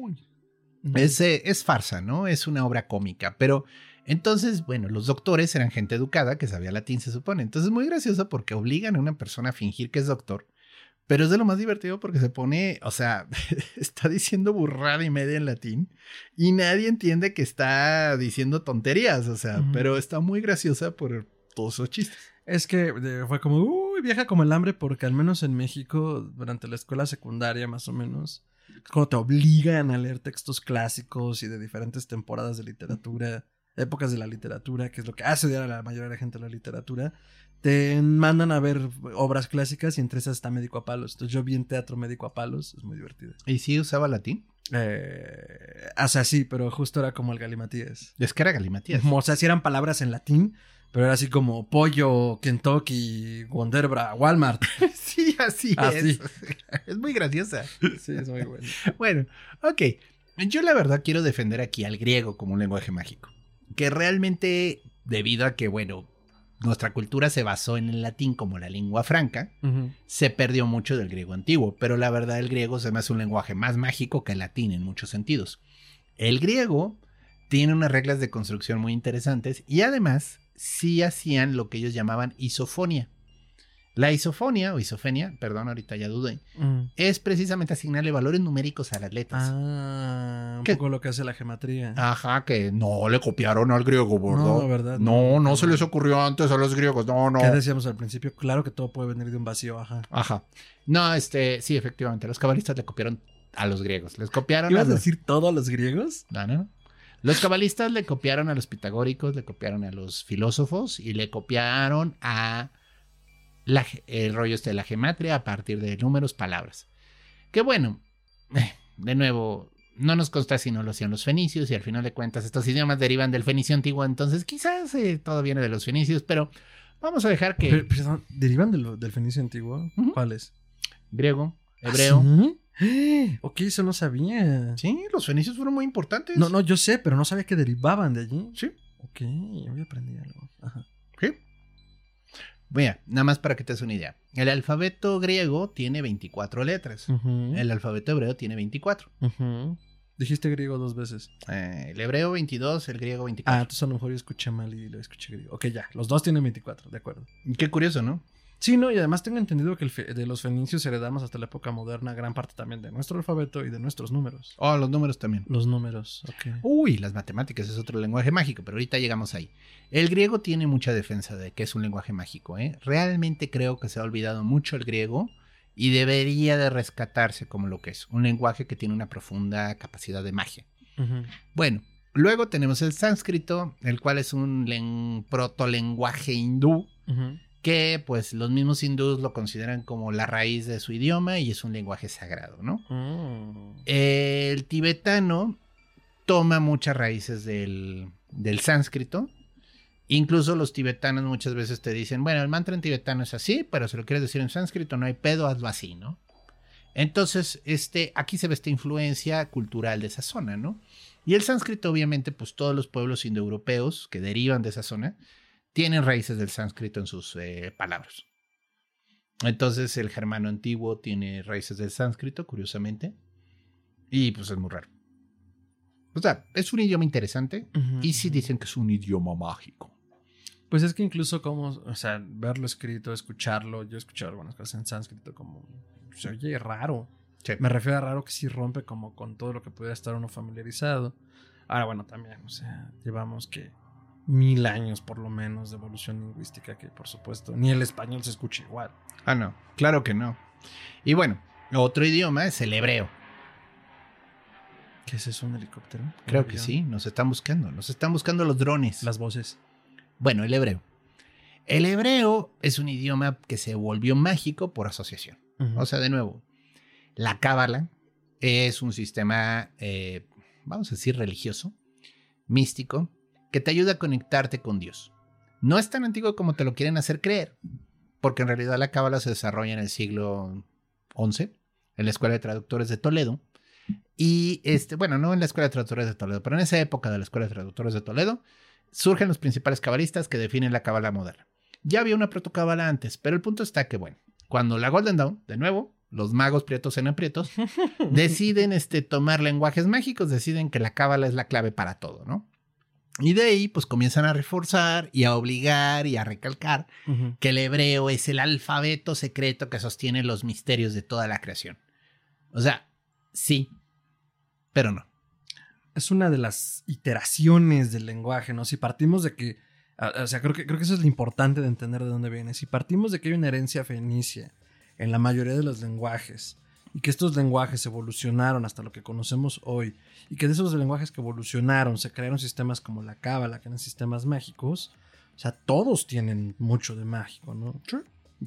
Es, eh, es farsa, ¿no? Es una obra cómica, pero entonces, bueno, los doctores eran gente educada que sabía latín, se supone. Entonces es muy gracioso porque obligan a una persona a fingir que es doctor, pero es de lo más divertido porque se pone, o sea, (laughs) está diciendo burrada y media en latín y nadie entiende que está diciendo tonterías, o sea, pero está muy graciosa por todos esos chistes. Es que fue como, uy, viaja como el hambre, porque al menos en México, durante la escuela secundaria, más o menos, es como te obligan a leer textos clásicos y de diferentes temporadas de literatura épocas de la literatura, que es lo que hace odiar a la mayoría de la gente la literatura, te mandan a ver obras clásicas y entre esas está Médico a Palos. Entonces yo vi en teatro Médico a Palos, es muy divertido. ¿Y sí usaba latín? Eh, o sea, sí, pero justo era como el galimatías. Es que era galimatías. O sea, sí eran palabras en latín, pero era así como pollo, Kentucky, Wonderbra, Walmart. (laughs) sí, así Así. es. (laughs) Es muy graciosa. Sí, es muy bueno. (laughs) Bueno, ok. Yo la verdad quiero defender aquí al griego como un lenguaje mágico. Que realmente, debido a que, bueno, nuestra cultura se basó en el latín como la lengua franca, se perdió mucho del griego antiguo. Pero la verdad, el griego se me hace un lenguaje más mágico que el latín en muchos sentidos. El griego tiene unas reglas de construcción muy interesantes y además sí hacían lo que ellos llamaban isofonía. La isofonía o isofenia, perdón, ahorita ya dudé, es precisamente asignarle valores numéricos a las letras. Ah, un poco lo que hace la gematría. Ajá, que no le copiaron al griego, ¿verdad? No, ¿verdad? No, no, No. se les ocurrió antes a los griegos, no, no. ¿Qué decíamos al principio? Claro que todo puede venir de un vacío, ajá. Ajá. No, este, sí, efectivamente, los cabalistas le copiaron a los griegos. Les copiaron a ¿Ibas a los... decir todos los griegos? No, no. Los cabalistas le copiaron a los pitagóricos, le copiaron a los filósofos y le copiaron a la, el rollo este de la gematria a partir de números, palabras. Que bueno, (laughs) de nuevo, no nos consta si no lo hacían los fenicios y al final de cuentas estos idiomas derivan del fenicio antiguo, entonces quizás eh, todo viene de los fenicios, pero vamos a dejar que Pero, perdón, ¿derivan de lo- del fenicio antiguo? ¿Cuáles? griego, hebreo. ¿Ah, sí? (gasps) Ok, eso no sabía. sí, los fenicios fueron muy importantes. No, no, yo sé, pero no sabía que derivaban de allí. Sí. Ok, voy a aprender algo. Ajá. Sí. Mira, nada más para que te des una idea. El alfabeto griego tiene 24 letras. El alfabeto hebreo tiene 24. ujú. Dijiste griego dos veces. Eh, el hebreo 22, el griego Ah, 24. entonces a lo mejor yo escuché mal y lo escuché griego. Ok, ya, los dos tienen 24, de acuerdo. Qué curioso, ¿no? Sí, no, y además tengo entendido que el fe- de los fenicios heredamos hasta la época moderna gran parte también de nuestro alfabeto y de nuestros números. Oh, los números también. Los números, ok. Uy, las matemáticas es otro lenguaje mágico, pero ahorita llegamos ahí. El griego tiene mucha defensa de que es un lenguaje mágico, ¿eh? Realmente creo que se ha olvidado mucho el griego y debería de rescatarse como lo que es, un lenguaje que tiene una profunda capacidad de magia. Bueno, luego tenemos el sánscrito, el cual es un len- protolenguaje hindú, Ujú. Que pues los mismos hindús lo consideran como la raíz de su idioma y es un lenguaje sagrado, ¿no? Mm. El tibetano toma muchas raíces del, del sánscrito. Incluso los tibetanos muchas veces te dicen, bueno, el mantra en tibetano es así, pero si lo quieres decir en sánscrito no hay pedo, hazlo así, ¿no? Entonces, este, aquí se ve esta influencia cultural de esa zona, ¿no? Y el sánscrito, obviamente, pues todos los pueblos indoeuropeos que derivan de esa zona tienen raíces del sánscrito en sus eh, palabras. Entonces, el germano antiguo tiene raíces del sánscrito, curiosamente. Y pues es muy raro. O sea, es un idioma interesante. Ujú. Y sí dicen que es un idioma mágico. Pues es que incluso como, o sea, verlo escrito, escucharlo, yo he escuchado algunas cosas en sánscrito como, se oye raro. Sí. Me refiero a raro que sí rompe como con todo lo que pudiera estar uno familiarizado. Ahora, bueno, también, o sea, llevamos que mil años por lo menos de evolución lingüística que por supuesto ni el español se escucha igual. Ah, no. Claro que no. Y bueno, otro idioma es el hebreo. ¿Qué es eso, un helicóptero? Creo ¿Un que sí. Nos están buscando. Nos están buscando los drones. Las voces. Bueno, el hebreo. El hebreo es un idioma que se volvió mágico por asociación. O sea, de nuevo, la cábala es un sistema, eh, vamos a decir, religioso, místico, que te ayuda a conectarte con Dios. No es tan antiguo como te lo quieren hacer creer, porque en realidad la cábala se desarrolla en el siglo XI, en la Escuela de Traductores de Toledo. Y este, bueno, no en la Escuela de Traductores de Toledo, pero en esa época de la Escuela de Traductores de Toledo, surgen los principales cabalistas que definen la cábala moderna. Ya había una protocábala antes, pero el punto está que, bueno, cuando la Golden Dawn, de nuevo, los magos prietos en aprietos, (laughs) deciden este, tomar lenguajes mágicos, deciden que la cábala es la clave para todo, ¿no? Y de ahí, pues comienzan a reforzar y a obligar y a recalcar que el hebreo es el alfabeto secreto que sostiene los misterios de toda la creación. O sea, sí, pero no. es una de las iteraciones del lenguaje, ¿no? Si partimos de que, o sea, creo que, creo que eso es lo importante de entender de dónde viene. Si partimos de que hay una herencia fenicia en la mayoría de los lenguajes y que estos lenguajes evolucionaron hasta lo que conocemos hoy, y que de esos lenguajes que evolucionaron se crearon sistemas como la cábala, que eran sistemas mágicos, o sea, todos tienen mucho de mágico, ¿no?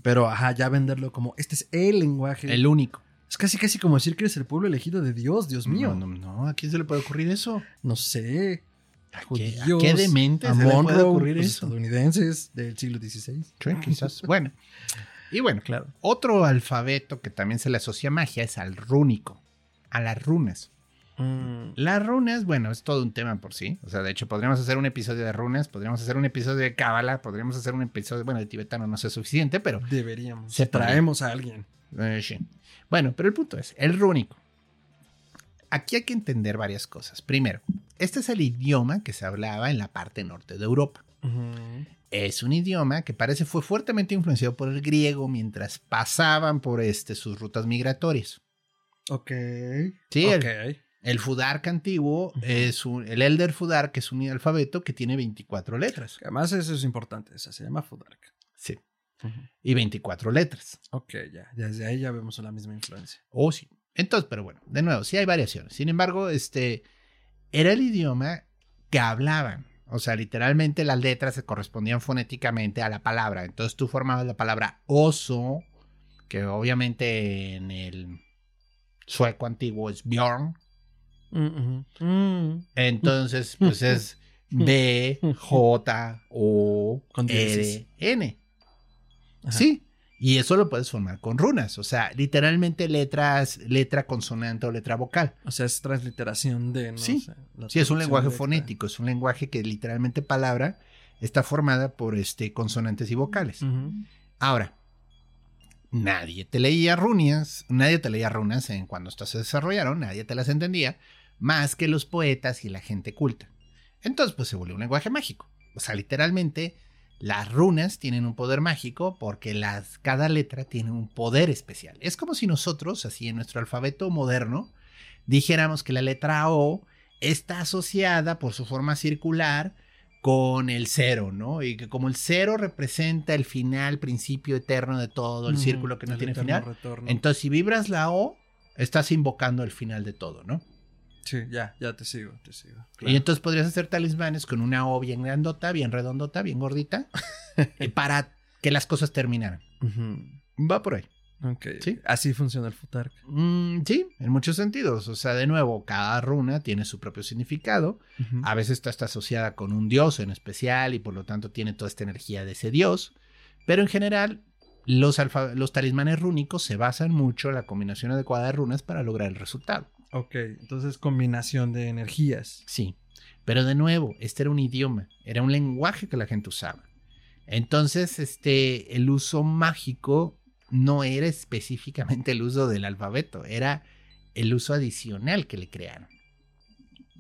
Pero, ajá, ya venderlo como, este es el lenguaje. El único. Es casi casi como decir que eres el pueblo elegido de Dios, Dios mío. No, no, no, ¿a quién se le puede ocurrir eso? No sé. ¿A qué, a qué demente a se le puede ocurrir eso? estadounidenses del siglo XVI. Sí, quizás. bueno. Y bueno, Claro. otro alfabeto que también se le asocia a magia es al rúnico, a las runas. Mm, Las runas, bueno, es todo un tema por sí. O sea, de hecho, podríamos hacer un episodio de runas, podríamos hacer un episodio de cábala, podríamos hacer un episodio, bueno, de tibetano no sé suficiente, pero deberíamos. Se traemos a alguien. Eh, sí. Bueno, pero el punto es, el rúnico. Aquí hay que entender varias cosas. Primero, este es el idioma que se hablaba en la parte norte de Europa. Es un idioma que parece fue fuertemente influenciado por el griego mientras pasaban por este, sus rutas migratorias. Ok. Sí, Ok. el, el Fudark antiguo es un, el Elder Fudark es un alfabeto que tiene 24 letras. Además, eso es importante. Esa se llama Fudark. Sí. Y 24 letras. Ok, ya. Desde ahí ya vemos la misma influencia. Oh, sí. Entonces, pero bueno, de nuevo, sí hay variaciones. Sin embargo, este era el idioma que hablaban. O sea, literalmente las letras se correspondían fonéticamente a la palabra. Entonces tú formabas la palabra oso, que obviamente en el sueco antiguo es Bjorn. Entonces, (laughs) pues es B, J, O. R, N. Ajá. Sí. Y eso lo puedes formar con runas. O sea, literalmente letras, letra consonante o letra vocal. O sea, es transliteración de. ¿no? Sí. Sí, es un lenguaje fonético. Es un lenguaje que literalmente palabra está formada por este, consonantes y vocales. Ahora, nadie te leía runas, nadie te leía runas en cuando estas se desarrollaron, nadie te las entendía, más que los poetas y la gente culta. Entonces, pues se volvió un lenguaje mágico. O sea, literalmente, las runas tienen un poder mágico porque las, cada letra tiene un poder especial. Es como si nosotros, así en nuestro alfabeto moderno, dijéramos que la letra O está asociada por su forma circular con el cero, ¿no? Y que como el cero representa el final, principio eterno de todo, el círculo que no tiene final. retorno. Entonces, si vibras la O, estás invocando el final de todo, ¿no? Sí, ya, ya te sigo, te sigo. Y Claro. entonces podrías hacer talismanes con una O bien grandota, bien redondota, bien gordita, (laughs) eh, para que las cosas terminaran. Ujú. Va por ahí. Ok. Sí. Así funciona el Futark. Mm, sí, en muchos sentidos. O sea, de nuevo, cada runa tiene su propio significado. Ujú. A veces está, está asociada con un dios en especial y por lo tanto tiene toda esta energía de ese dios. Pero en general, los, alfa- los talismanes rúnicos se basan mucho en la combinación adecuada de runas para lograr el resultado. Ok, entonces combinación de energías. Sí, pero de nuevo, este era un idioma, era un lenguaje que la gente usaba. Entonces, este, el uso mágico no era específicamente el uso del alfabeto, era el uso adicional que le crearon.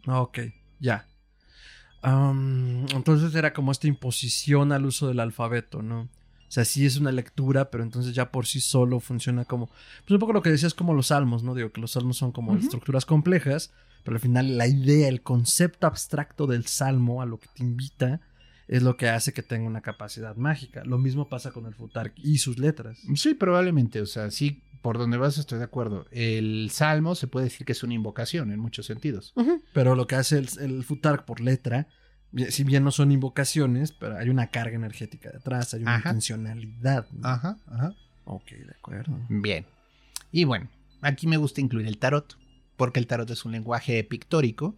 Ok, ya. Am, entonces era como esta imposición al uso del alfabeto, ¿no? O sea, sí es una lectura, pero entonces ya por sí solo funciona como... Pues un poco lo que decías como los salmos, ¿no? Digo que los salmos son como estructuras complejas, pero al final la idea, el concepto abstracto del salmo a lo que te invita es lo que hace que tenga una capacidad mágica. Lo mismo pasa con el Futark y sus letras. Sí, probablemente, o sea, sí, por donde vas estoy de acuerdo. El salmo se puede decir que es una invocación en muchos sentidos. Pero lo que hace el, el Futark por letra, si bien no son invocaciones, pero hay una carga energética detrás, hay una Ajá. intencionalidad. ¿no? Ajá, ajá. Ok, de acuerdo. Bien. Y bueno, aquí me gusta incluir el tarot, porque el tarot es un lenguaje pictórico,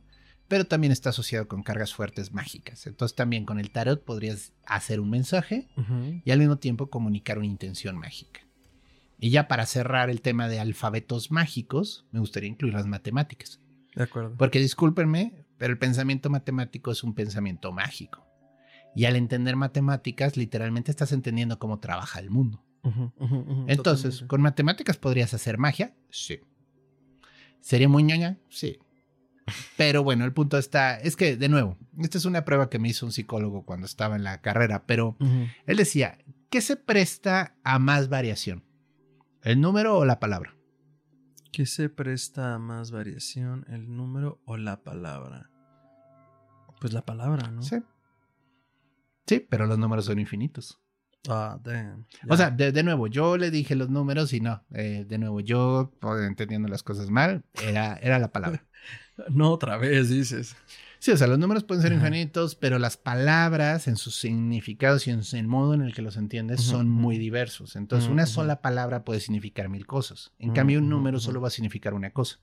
pero también está asociado con cargas fuertes mágicas. Entonces también con el tarot podrías hacer un mensaje y al mismo tiempo comunicar una intención mágica. Y ya para cerrar el tema de alfabetos mágicos, me gustaría incluir las matemáticas. De acuerdo. Porque discúlpenme, pero el pensamiento matemático es un pensamiento mágico. Y al entender matemáticas, literalmente estás entendiendo cómo trabaja el mundo. Entonces, totalmente. ¿con matemáticas podrías hacer magia? Sí. ¿Sería muy ñoña? Sí. Pero bueno, el punto está, es que, de nuevo, esta es una prueba que me hizo un psicólogo cuando estaba en la carrera, pero él decía, ¿qué se presta a más variación? ¿El número o la palabra? ¿Qué se presta a más variación, el número o la palabra? Pues la palabra, ¿no? Sí. Sí, pero los números son infinitos. Ah, damn. O Ya. sea, de, de nuevo, yo le dije los números y no, eh, de nuevo, yo pues, entendiendo las cosas mal, era, era la palabra. (laughs) no otra vez, dices. Sí, o sea, los números pueden ser Ajá. infinitos, pero las palabras en sus significados y en el modo en el que los entiendes son muy diversos. Entonces, una ujú. sola palabra puede significar mil cosas. En Ujú, cambio, un número solo va a significar una cosa.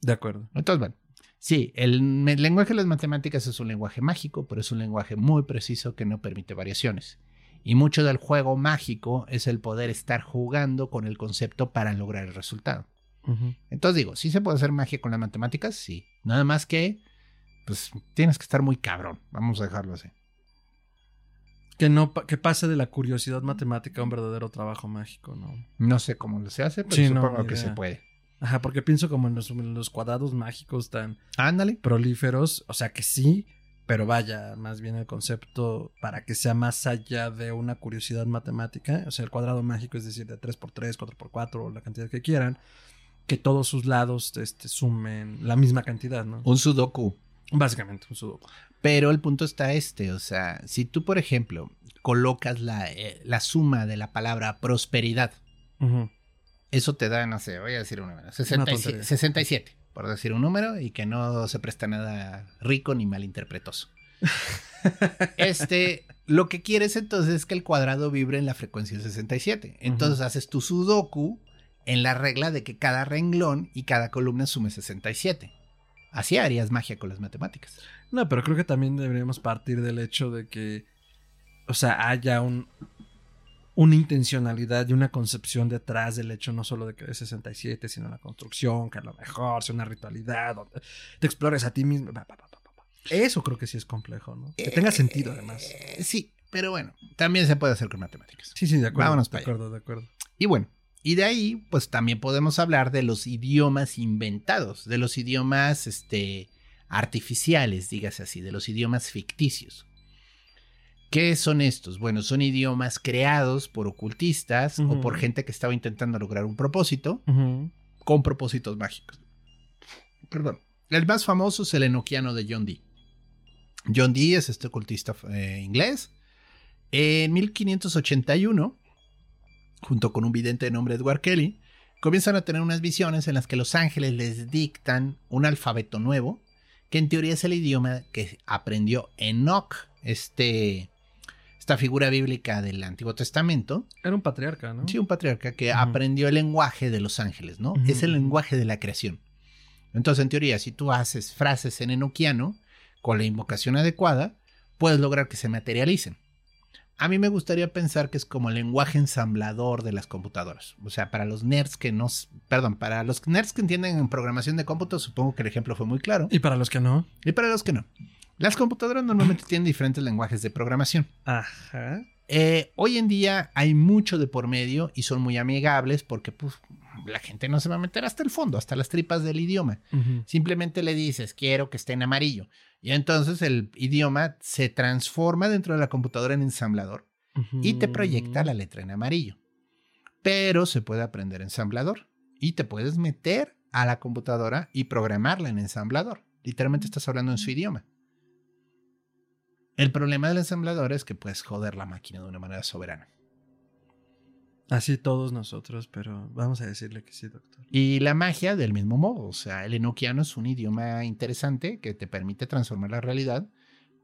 De acuerdo. Entonces, bueno, sí, el, el lenguaje de las matemáticas es un lenguaje mágico, pero es un lenguaje muy preciso que no permite variaciones. Y mucho del juego mágico es el poder estar jugando con el concepto para lograr el resultado. Entonces digo, ¿sí se puede hacer magia con las matemáticas? Sí. Nada más que, pues tienes que estar muy cabrón. Vamos a dejarlo así. Que no que pase de la curiosidad matemática a un verdadero trabajo mágico, ¿no? No sé cómo se hace, pero Sí, supongo que se puede. Ajá, porque pienso como en los, en los cuadrados mágicos tan Ándale. prolíferos, o sea que sí, pero vaya, más bien el concepto para que sea más allá de una curiosidad matemática, o sea, el cuadrado mágico es decir, de 3x3, 4x4, o la cantidad que quieran, que todos sus lados este, sumen la misma cantidad, ¿no? Un sudoku. Básicamente, un sudoku. Pero el punto está este, o sea, si tú, por ejemplo, colocas la, eh, la suma de la palabra prosperidad, eso te da, no sé, voy a decir un número, Una 67, tontería. 67, por decir un número, y que no se presta nada rico ni malinterpretoso. (laughs) Este, lo que quieres entonces es que el cuadrado vibre en la frecuencia 67. Entonces haces tu sudoku en la regla de que cada renglón y cada columna sume 67. Así harías magia con las matemáticas. No, pero creo que también deberíamos partir del hecho de que, o sea, haya un, una intencionalidad y una concepción detrás del hecho, no solo de que es 67, sino la construcción, que a lo mejor sea una ritualidad, donde te explores a ti mismo. Eso creo que sí es complejo, ¿no? Que tenga sentido, además. Eh, sí, pero bueno, también se puede hacer con matemáticas. Sí, sí, de acuerdo. vámonos de para allá. acuerdo, de acuerdo. Y bueno, y de ahí, pues también podemos hablar de los idiomas inventados, de los idiomas este, artificiales, dígase así, de los idiomas ficticios. ¿Qué son estos? Bueno, son idiomas creados por ocultistas o por gente que estaba intentando lograr un propósito con propósitos mágicos. Perdón. El más famoso es el enoquiano de John Dee. John Dee es este ocultista eh, inglés. En 1581, junto con un vidente de nombre Edward Kelly, comienzan a tener unas visiones en las que los ángeles les dictan un alfabeto nuevo, que en teoría es el idioma que aprendió Enoch, este, esta figura bíblica del Antiguo Testamento, Era un patriarca, ¿no? Sí, un patriarca que aprendió el lenguaje de los ángeles, ¿no? Es el lenguaje de la creación. Entonces, en teoría, si tú haces frases en enoquiano con la invocación adecuada, puedes lograr que se materialicen. A mí me gustaría pensar que es como el lenguaje ensamblador de las computadoras. O sea, para los nerds que no... Perdón, para los nerds que entienden en programación de cómputo, supongo que el ejemplo fue muy claro. Y para los que no. Y para los que no. Las computadoras normalmente tienen diferentes lenguajes de programación. Ajá. Eh, hoy en día hay mucho de por medio y son muy amigables porque pues, la gente no se va a meter hasta el fondo, hasta las tripas del idioma. Simplemente le dices, quiero que esté en amarillo. Y entonces el idioma se transforma dentro de la computadora en ensamblador y te proyecta la letra en amarillo. Pero se puede aprender ensamblador y te puedes meter a la computadora y programarla en ensamblador. Literalmente estás hablando en su idioma. El problema del ensamblador es que puedes joder la máquina de una manera soberana. Así todos nosotros, pero vamos a decirle que sí, doctor. Y la magia del mismo modo, o sea, el enoquiano es un idioma interesante que te permite transformar la realidad,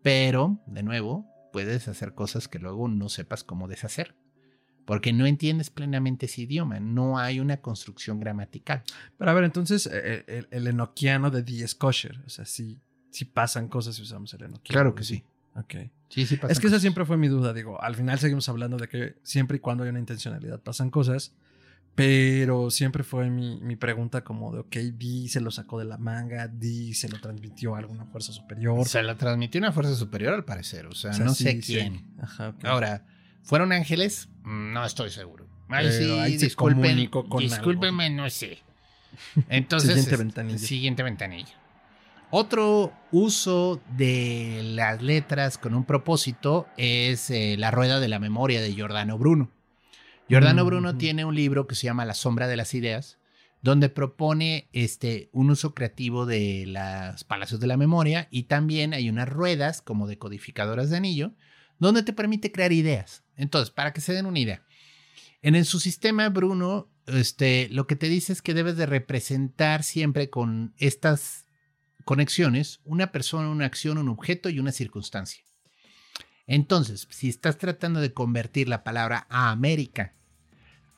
pero, de nuevo, puedes hacer cosas que luego no sepas cómo deshacer, porque no entiendes plenamente ese idioma, no hay una construcción gramatical. Pero a ver, entonces, eh, el, el enoquiano de Die kosher. O sea, sí, sí pasan cosas si usamos el enoquiano. Claro que sí. Ok. Sí, sí pasa. Es que esa siempre fue mi duda. Digo, al final seguimos hablando de que siempre y cuando hay una intencionalidad pasan cosas. Pero siempre fue mi, mi pregunta como de, ok, Di se lo sacó de la manga, Di se lo transmitió a alguna fuerza superior. Se la transmitió una fuerza superior al parecer, o sea, O sea, no sí, sé sí. quién. Ajá. Ahora, ¿fueron ángeles? Mm, No estoy seguro. Ay, sí, ahí se disculpen, comunicó con discúlpenme, no sé. Entonces, Siguiente es- ventanilla. Siguiente ventanilla. Otro uso de las letras con un propósito es eh, la rueda de la memoria de Giordano Bruno. Giordano Mm, Bruno tiene un libro que se llama La sombra de las ideas, donde propone este, un uso creativo de los palacios de la memoria y también hay unas ruedas como decodificadoras de anillo, donde te permite crear ideas. Entonces, para que se den una idea, en su sistema, Bruno, este, lo que te dice es que debes de representar siempre con estas conexiones una persona, una acción, un objeto y una circunstancia. Entonces, si estás tratando de convertir la palabra a América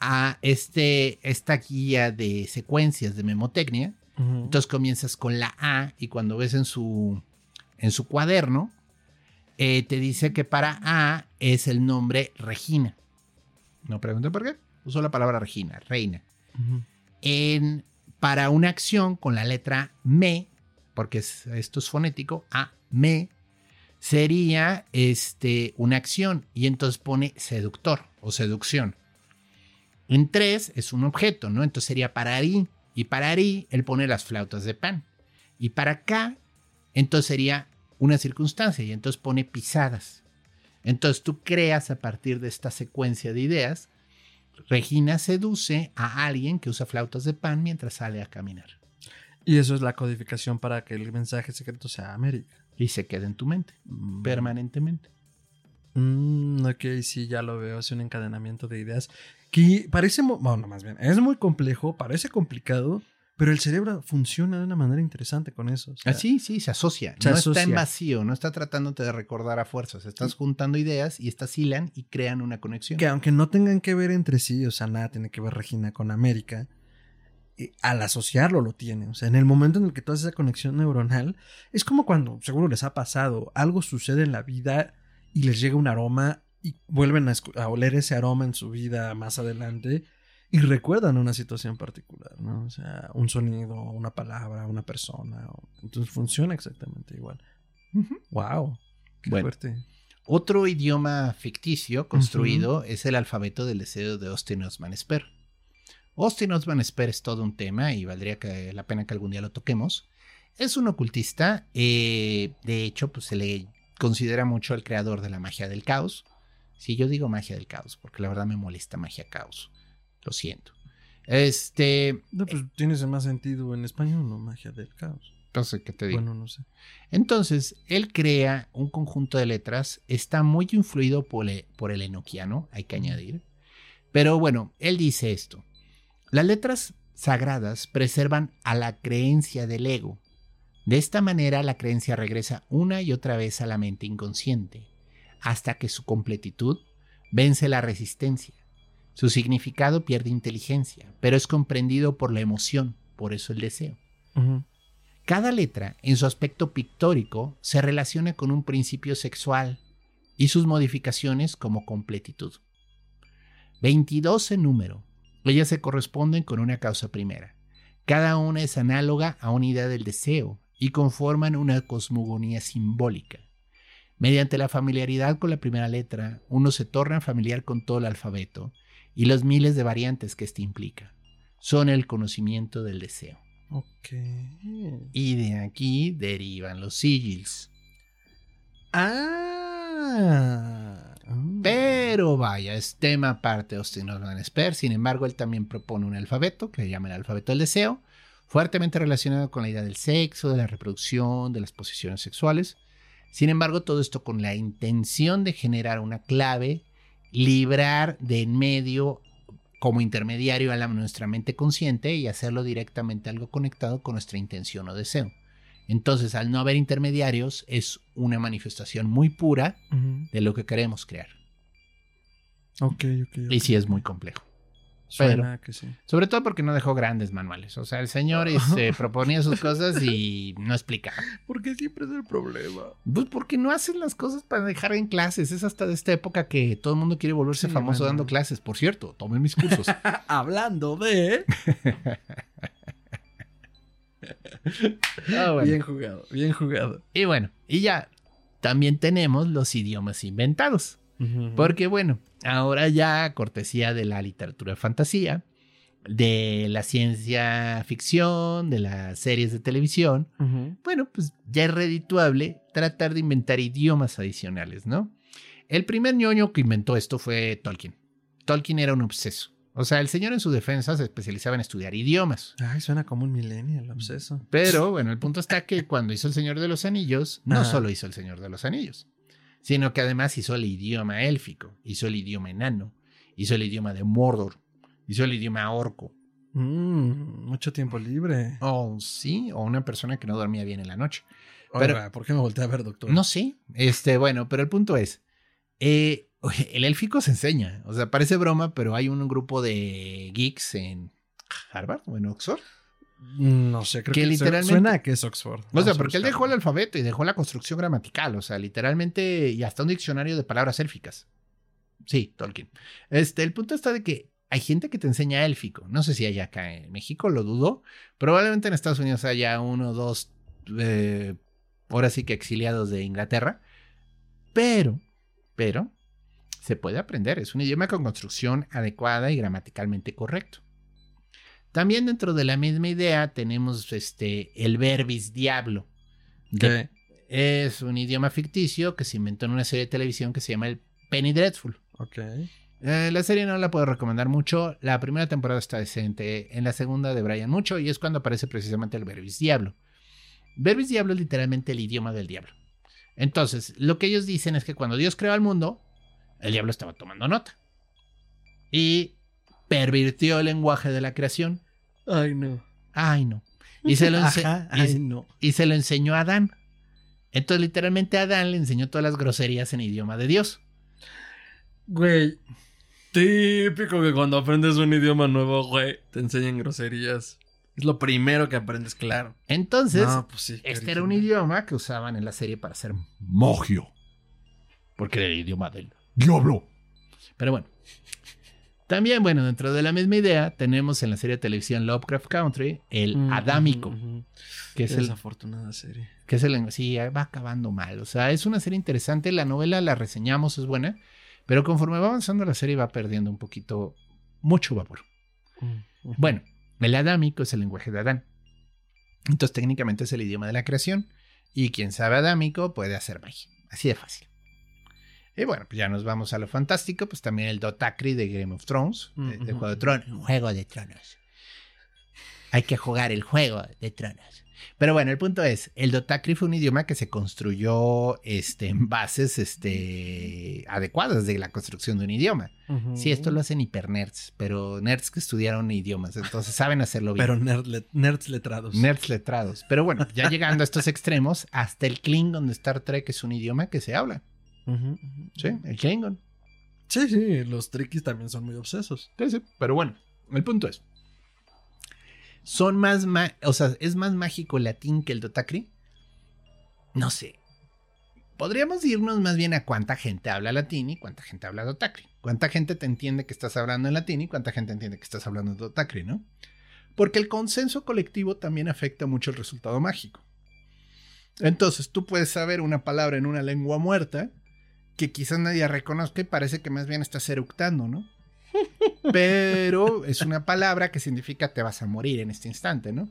a este, esta guía de secuencias de memotecnia, entonces comienzas con la A y cuando ves en su, en su cuaderno, eh, te dice que para A es el nombre Regina. No pregunto por qué. Uso la palabra Regina, reina. en, para una acción con la letra me, porque esto es fonético, A, me, sería este, una acción y entonces pone seductor o seducción. En tres es un objeto, ¿no? Entonces sería para ahí. Y para ahí él pone las flautas de pan. Y para acá, entonces sería una circunstancia y entonces pone pisadas. Entonces tú creas a partir de esta secuencia de ideas, Regina seduce a alguien que usa flautas de pan mientras sale a caminar. Y eso es la codificación para que el mensaje secreto sea América. Y se quede en tu mente, mm. permanentemente. Mm, ok, sí, ya lo veo. Es un encadenamiento de ideas que parece, bueno, más bien, es muy complejo, parece complicado, pero el cerebro funciona de una manera interesante con eso. Ah, sí, sí, se asocia. no está en vacío, no está tratándote de recordar a fuerzas. Estás juntando ideas y estas hilan y crean una conexión. Que aunque no tengan que ver entre sí, o sea, nada tiene que ver Regina con América, eh, al asociarlo lo tiene. O sea, en el momento en el que tú haces esa conexión neuronal, es como cuando, seguro les ha pasado, algo sucede en la vida y les llega un aroma y vuelven a, oler ese aroma en su vida más adelante y recuerdan una situación particular, ¿no? O sea, un sonido, una palabra, una persona. Entonces funciona exactamente igual. ¡Wow! ¡Qué fuerte! Otro idioma ficticio construido es el alfabeto del deseo de Austin Osman Spare. Austin Osman Spare es todo un tema y valdría la pena que algún día lo toquemos. Es un ocultista, eh, de hecho, pues se le considera mucho el creador de la magia del caos. Si yo digo magia del caos, porque la verdad me molesta magia caos. Lo siento. Este. No, pues tiene más sentido en español, ¿no? Magia del caos. Entonces, ¿qué te digo? Bueno, no sé. Entonces, él crea un conjunto de letras. Está muy influido por, por el enoquiano, hay que añadir. Pero bueno, él dice esto. Las letras sagradas preservan a la creencia del ego. De esta manera, la creencia regresa una y otra vez a la mente inconsciente hasta que su completitud vence la resistencia. Su significado pierde inteligencia, pero es comprendido por la emoción, por eso el deseo. Cada letra, en su aspecto pictórico, se relaciona con un principio sexual y sus modificaciones como completitud. 22 en número. Ellas se corresponden con una causa primera. Cada una es análoga a una idea del deseo y conforman una cosmogonía simbólica. Mediante la familiaridad con la primera letra, uno se torna familiar con todo el alfabeto y los miles de variantes que éste implica. Son el conocimiento del deseo. Ok. Y de aquí derivan los sigils. Ah. Pero vaya, es tema aparte de Austin Osman Spare. Sin embargo, él también propone un alfabeto que le llama el alfabeto del deseo, fuertemente relacionado con la idea del sexo, de la reproducción, de las posiciones sexuales sin embargo, todo esto con la intención de generar una clave, librar de en medio como intermediario a nuestra mente consciente y hacerlo directamente algo conectado con nuestra intención o deseo. Entonces, al no haber intermediarios, es una manifestación muy pura de lo que queremos crear. Ok, ok. Y sí es muy complejo. Suena que sí. Sobre todo porque no dejó grandes manuales. O sea, el señor este, proponía sus cosas (laughs) y no explicaba. ¿Por qué siempre es el problema? Pues porque no hacen las cosas para dejar en clases. Es hasta de esta época que todo el mundo quiere volverse famoso dando clases. Por cierto, tomen mis cursos. (laughs) Hablando de. (laughs) Ah, (laughs) bien jugado, bien jugado. Y bueno, y ya también tenemos los idiomas inventados. Porque bueno, ahora ya cortesía de la literatura de fantasía, de la ciencia ficción, de las series de televisión, bueno, pues ya es redituable tratar de inventar idiomas adicionales, ¿no? El primer ñoño que inventó esto fue Tolkien. Tolkien era un obseso. O sea, el señor en su defensa se especializaba en estudiar idiomas. Ay, suena como un millennial, obseso. Pero bueno, el punto está que cuando hizo El Señor de los Anillos, no solo hizo El Señor de los Anillos, sino que además hizo el idioma élfico, hizo el idioma enano, hizo el idioma de Mordor, hizo el idioma orco. Mm, mucho tiempo libre. O sí, o una persona que no dormía bien en la noche. Pero, ¿por qué me volteé a ver, doctor? No sé, este, bueno, pero el punto es, eh, oye, el élfico se enseña, o sea, parece broma, pero hay un grupo de geeks en Harvard o en Oxford. No sé, creo Que que, literalmente- suena a que es Oxford. O sea, porque él dejó el alfabeto y dejó la construcción gramatical, o sea, literalmente, y hasta un diccionario de palabras élficas. Sí, Tolkien. Este, el punto está de que hay gente que te enseña élfico. No sé si hay acá en México, lo dudo. Probablemente en Estados Unidos haya uno o dos, eh, ahora sí que exiliados de Inglaterra. Pero, pero, se puede aprender. Es un idioma con construcción adecuada y gramaticalmente correcto. También dentro de la misma idea tenemos este, el verbis diablo. Ok, es un idioma ficticio que se inventó en una serie de televisión que se llama el Penny Dreadful. Eh, la serie no la puedo recomendar mucho. La primera temporada está decente. En la segunda de Brian mucho. Y es cuando aparece precisamente el Verbis Diablo. Verbis Diablo es literalmente el idioma del diablo. Entonces, lo que ellos dicen es que cuando Dios creó el mundo, el diablo estaba tomando nota. Y pervirtió el lenguaje de la creación. Ay, no. Ay, no. Y se lo, (laughs) Ajá, y- ay, no. y se lo enseñó a Adán. Entonces, literalmente, Adán le enseñó todas las groserías en idioma de Dios. Güey. Típico que cuando aprendes un idioma nuevo, güey, te enseñan groserías. Es lo primero que aprendes, claro. Entonces, No, pues sí, este era un idioma que usaban en la serie para hacer mogio. Porque era el idioma del diablo. Pero bueno. También, bueno, dentro de la misma idea, tenemos en la serie de televisión Lovecraft Country el Mm, adámico, ujú, ujú. que es el desafortunada serie. que es el sí, va acabando mal. O sea, es una serie interesante. La novela la reseñamos, es buena. Pero conforme va avanzando la serie va perdiendo un poquito, mucho vapor. Mm. Bueno, el adámico es el lenguaje de Adán. Entonces técnicamente es el idioma de la creación. Y quien sabe adámico puede hacer magia. Así de fácil. Y bueno, pues ya nos vamos a lo fantástico. Pues también el Dotacri de Game of Thrones. Mm, de. Juego de Tronos. Juego de Tronos. Hay que jugar el juego de Tronos. Pero bueno, el punto es, el Dotacri fue un idioma que se construyó este, en bases este, adecuadas de la construcción de un idioma. Ujú. Sí, esto lo hacen hipernerds, pero nerds que estudiaron idiomas, entonces saben hacerlo bien. Pero nerd le- nerds letrados. nerds letrados. Pero bueno, ya llegando a estos extremos, hasta el Klingon de Star Trek es un idioma que se habla. Sí, el Klingon. Sí, sí, los triquis también son muy obsesos. Sí, sí, pero bueno, el punto es. Son más, o sea, es más mágico el latín que el Dotacri. No sé. Podríamos irnos más bien a cuánta gente habla latín y cuánta gente habla Dotacri. Cuánta gente te entiende que estás hablando en latín y cuánta gente entiende que estás hablando en Dotacri, ¿no? Porque el consenso colectivo también afecta mucho el resultado mágico. Entonces, tú puedes saber una palabra en una lengua muerta que quizás nadie reconozca y parece que más bien estás eructando, ¿no? (laughs) Pero es una palabra que significa te vas a morir en este instante, ¿no?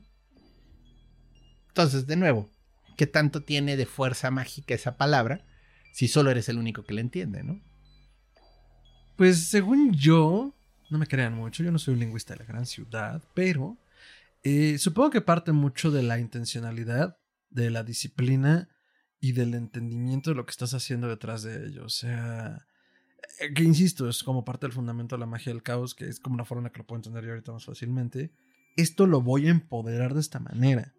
Entonces, de nuevo, ¿qué tanto tiene de fuerza mágica esa palabra si solo eres el único que la entiende, ¿no? Pues según yo, no me crean mucho, yo no soy un lingüista de la gran ciudad, pero eh, supongo que parte mucho de la intencionalidad, de la disciplina y del entendimiento de lo que estás haciendo detrás de ello. O sea, eh, que insisto, es como parte del fundamento de la magia del caos, que es como una forma en la que lo puedo entender yo ahorita más fácilmente. Esto lo voy a empoderar de esta manera.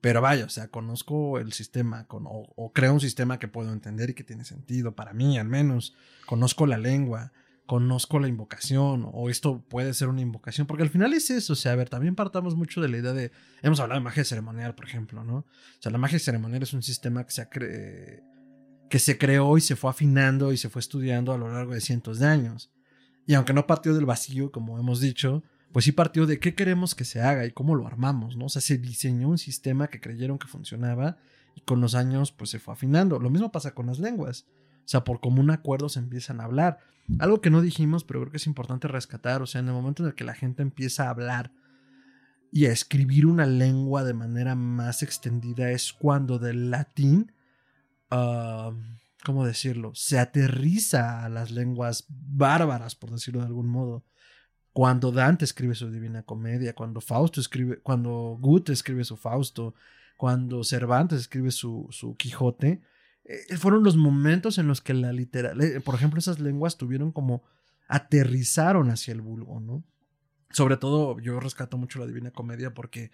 Pero vaya, o sea, conozco el sistema, con, o, o creo un sistema que puedo entender y que tiene sentido, para mí al menos. Conozco la lengua, conozco la invocación, o esto puede ser una invocación, porque al final es eso, o sea, a ver, también partamos mucho de la idea de, hemos hablado de magia ceremonial, por ejemplo, ¿no? O sea, la magia ceremonial es un sistema que se, cre- que se creó y se fue afinando y se fue estudiando a lo largo de cientos de años. Y aunque no partió del vacío, como hemos dicho, pues sí partió de qué queremos que se haga y cómo lo armamos, ¿no? O sea, se diseñó un sistema que creyeron que funcionaba y con los años pues se fue afinando. Lo mismo pasa con las lenguas. O sea, por común acuerdo se empiezan a hablar. Algo que no dijimos, pero creo que es importante rescatar, o sea, en el momento en el que la gente empieza a hablar y a escribir una lengua de manera más extendida es cuando del latín, ah, ¿cómo decirlo? Se aterriza a las lenguas bárbaras, por decirlo de algún modo. Cuando Dante escribe su Divina Comedia, cuando Fausto escribe, cuando Goethe escribe su Fausto, cuando Cervantes escribe su, su Quijote, eh, fueron los momentos en los que la literal, eh, por ejemplo, esas lenguas tuvieron como aterrizaron hacia el vulgo, ¿no? Sobre todo yo rescato mucho la Divina Comedia porque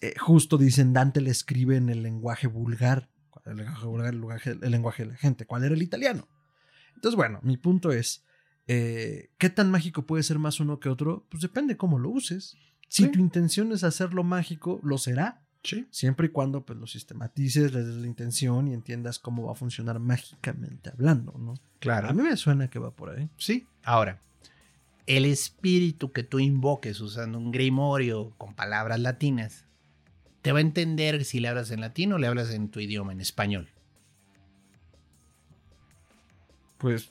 eh, justo dicen Dante le escribe en el lenguaje vulgar, el lenguaje vulgar, el lenguaje, el lenguaje de la gente, ¿cuál era el italiano? Entonces, bueno, mi punto es, ¿qué tan mágico puede ser más uno que otro? Pues depende cómo lo uses. Si Sí. tu intención es hacerlo mágico, lo será. Sí. Siempre y cuando pues, lo sistematices, le des la intención y entiendas cómo va a funcionar mágicamente hablando, ¿no? Claro. A mí me suena que va por ahí. Sí. Ahora, el espíritu que tú invoques usando un grimorio con palabras latinas, te va a entender si le hablas en latín o le hablas en tu idioma, en español. Pues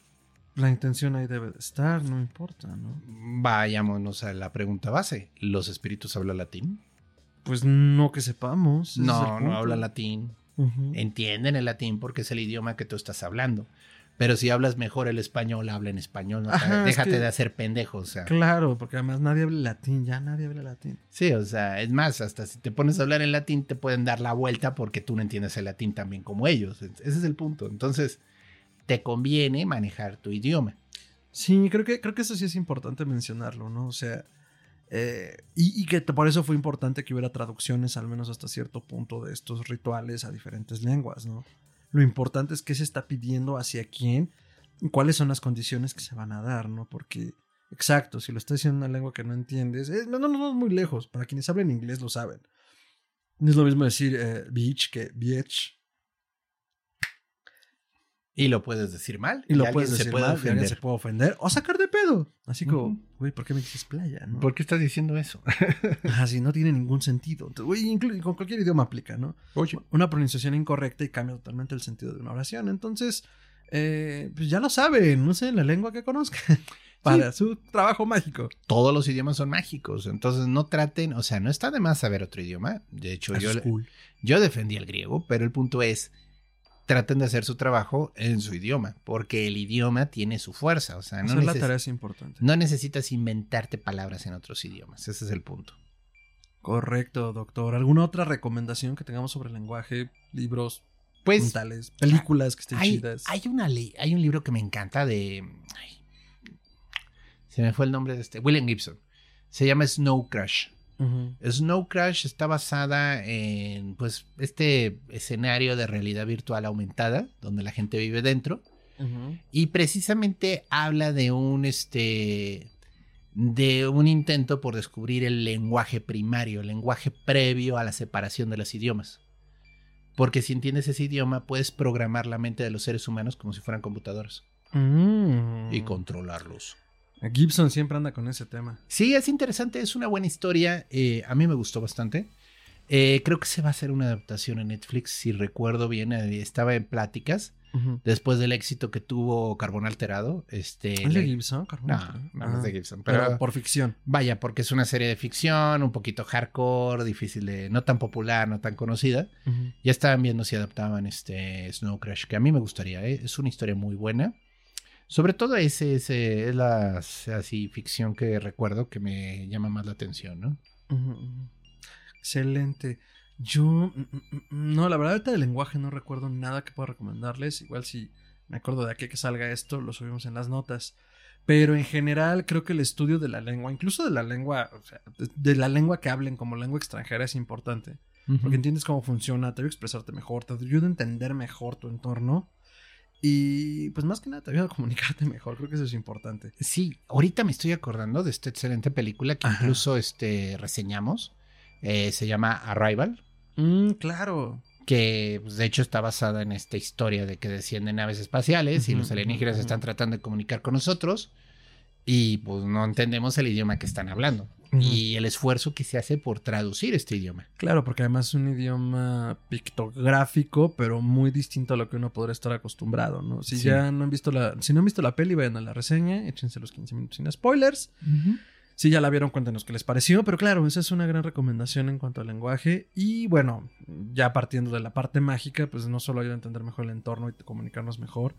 la intención ahí debe de estar, no importa, ¿no? Vayámonos a la pregunta base. ¿Los espíritus hablan latín? Pues no que sepamos. No, no hablan latín. Entienden el latín porque es el idioma que tú estás hablando. Pero si hablas mejor el español, habla en español. no es déjate que- de hacer pendejos. O sea. Claro, porque además nadie habla latín, ya nadie habla latín. Sí, o sea, es más, hasta si te pones a hablar en latín, te pueden dar la vuelta porque tú no entiendes el latín tan bien como ellos. Ese es el punto. Entonces, te conviene manejar tu idioma. Sí, creo que, creo que eso sí es importante mencionarlo, ¿no? O sea, eh, y, que por eso fue importante que hubiera traducciones, al menos hasta cierto punto, de estos rituales a diferentes lenguas, ¿no? Lo importante es qué se está pidiendo hacia quién y cuáles son las condiciones que se van a dar, ¿no? Porque, exacto, si lo estás diciendo en una lengua que no entiendes, eh, no, no, no, es muy lejos. Para quienes hablan inglés lo saben. No es lo mismo decir eh, beach que bitch. Y lo puedes decir mal. Y lo puedes se decir puede mal, ofender. se puede ofender o sacar de pedo. Así como, güey, ¿por qué me dices playa? ¿no? ¿Por qué estás diciendo eso? (laughs) Ajá, sí, no tiene ningún sentido. Entonces, güey, inclu- con cualquier idioma aplica, ¿no? Oye, Una pronunciación incorrecta y cambia totalmente el sentido de una oración. Entonces, eh, pues ya lo saben, no sé, la lengua que conozcan (laughs) para su trabajo mágico. todos los idiomas son mágicos. Entonces, no traten, o sea, no está de más saber otro idioma. De hecho, Eso cool. yo defendí el griego, pero el punto es, traten de hacer su trabajo en su idioma, porque el idioma tiene su fuerza. O sea, no, Hacer la tarea es importante. no necesitas inventarte palabras en otros idiomas. Ese es el punto. Correcto, doctor. ¿Alguna otra recomendación que tengamos sobre el lenguaje? Libros, Pues puntales, películas que estén hay, chidas. hay una ley, hay un libro que me encanta de. ay, se me fue el nombre de este. William Gibson. Se llama Snow Crash. Snow Crash está basada en pues este escenario de realidad virtual aumentada donde la gente vive dentro y precisamente habla de un este de un intento por descubrir el lenguaje primario, el lenguaje previo a la separación de los idiomas. Porque si entiendes ese idioma puedes programar la mente de los seres humanos como si fueran computadoras Mm. y controlarlos. Gibson siempre anda con ese tema. Sí, es interesante, es una buena historia. eh, a mí me gustó bastante. Eh, creo que se va a hacer una adaptación en Netflix, si recuerdo bien. eh, estaba en pláticas después del éxito que tuvo Carbón Alterado. Este, ¿Es de Gibson? Carbón? No, Ah, no, no es de Gibson. Pero, Pero, por ficción. vaya, porque es una serie de ficción, un poquito hardcore, difícil de. no tan popular, no tan conocida. Ya estaban viendo si adaptaban este Snow Crash, que a mí me gustaría, ¿eh? es una historia muy buena. Sobre todo ese, ese es la así ficción que recuerdo que me llama más la atención, ¿no? Excelente. Yo, mm, mm, mm, no, la verdad, ahorita del lenguaje no recuerdo nada que pueda recomendarles. Igual si me acuerdo de aquí que salga esto, lo subimos en las notas. Pero en general creo que el estudio de la lengua, incluso de la lengua, o sea, de, de la lengua que hablen como lengua extranjera es importante. Porque entiendes cómo funciona, te ayuda a expresarte mejor, te ayuda a entender mejor tu entorno. Y pues más que nada te ayuda a comunicarte mejor, creo que eso es importante. Sí, ahorita me estoy acordando de esta excelente película que Ajá. incluso este, reseñamos. Eh, se llama Arrival, Mm, claro. que pues, de hecho está basada en esta historia de que descienden naves espaciales y los alienígenas están tratando de comunicar con nosotros y pues no entendemos el idioma que están hablando Y el esfuerzo que se hace por traducir este idioma. Claro, porque además es un idioma pictográfico, pero muy distinto a lo que uno podría estar acostumbrado, ¿no? Si Sí. ya no han visto la, si no han visto la peli, vayan a la reseña, échense los 15 minutos sin spoilers. Si ya la vieron, cuéntenos qué les pareció, pero claro, esa es una gran recomendación en cuanto al lenguaje. Y bueno, ya partiendo de la parte mágica, pues no solo ayuda a entender mejor el entorno y comunicarnos mejor,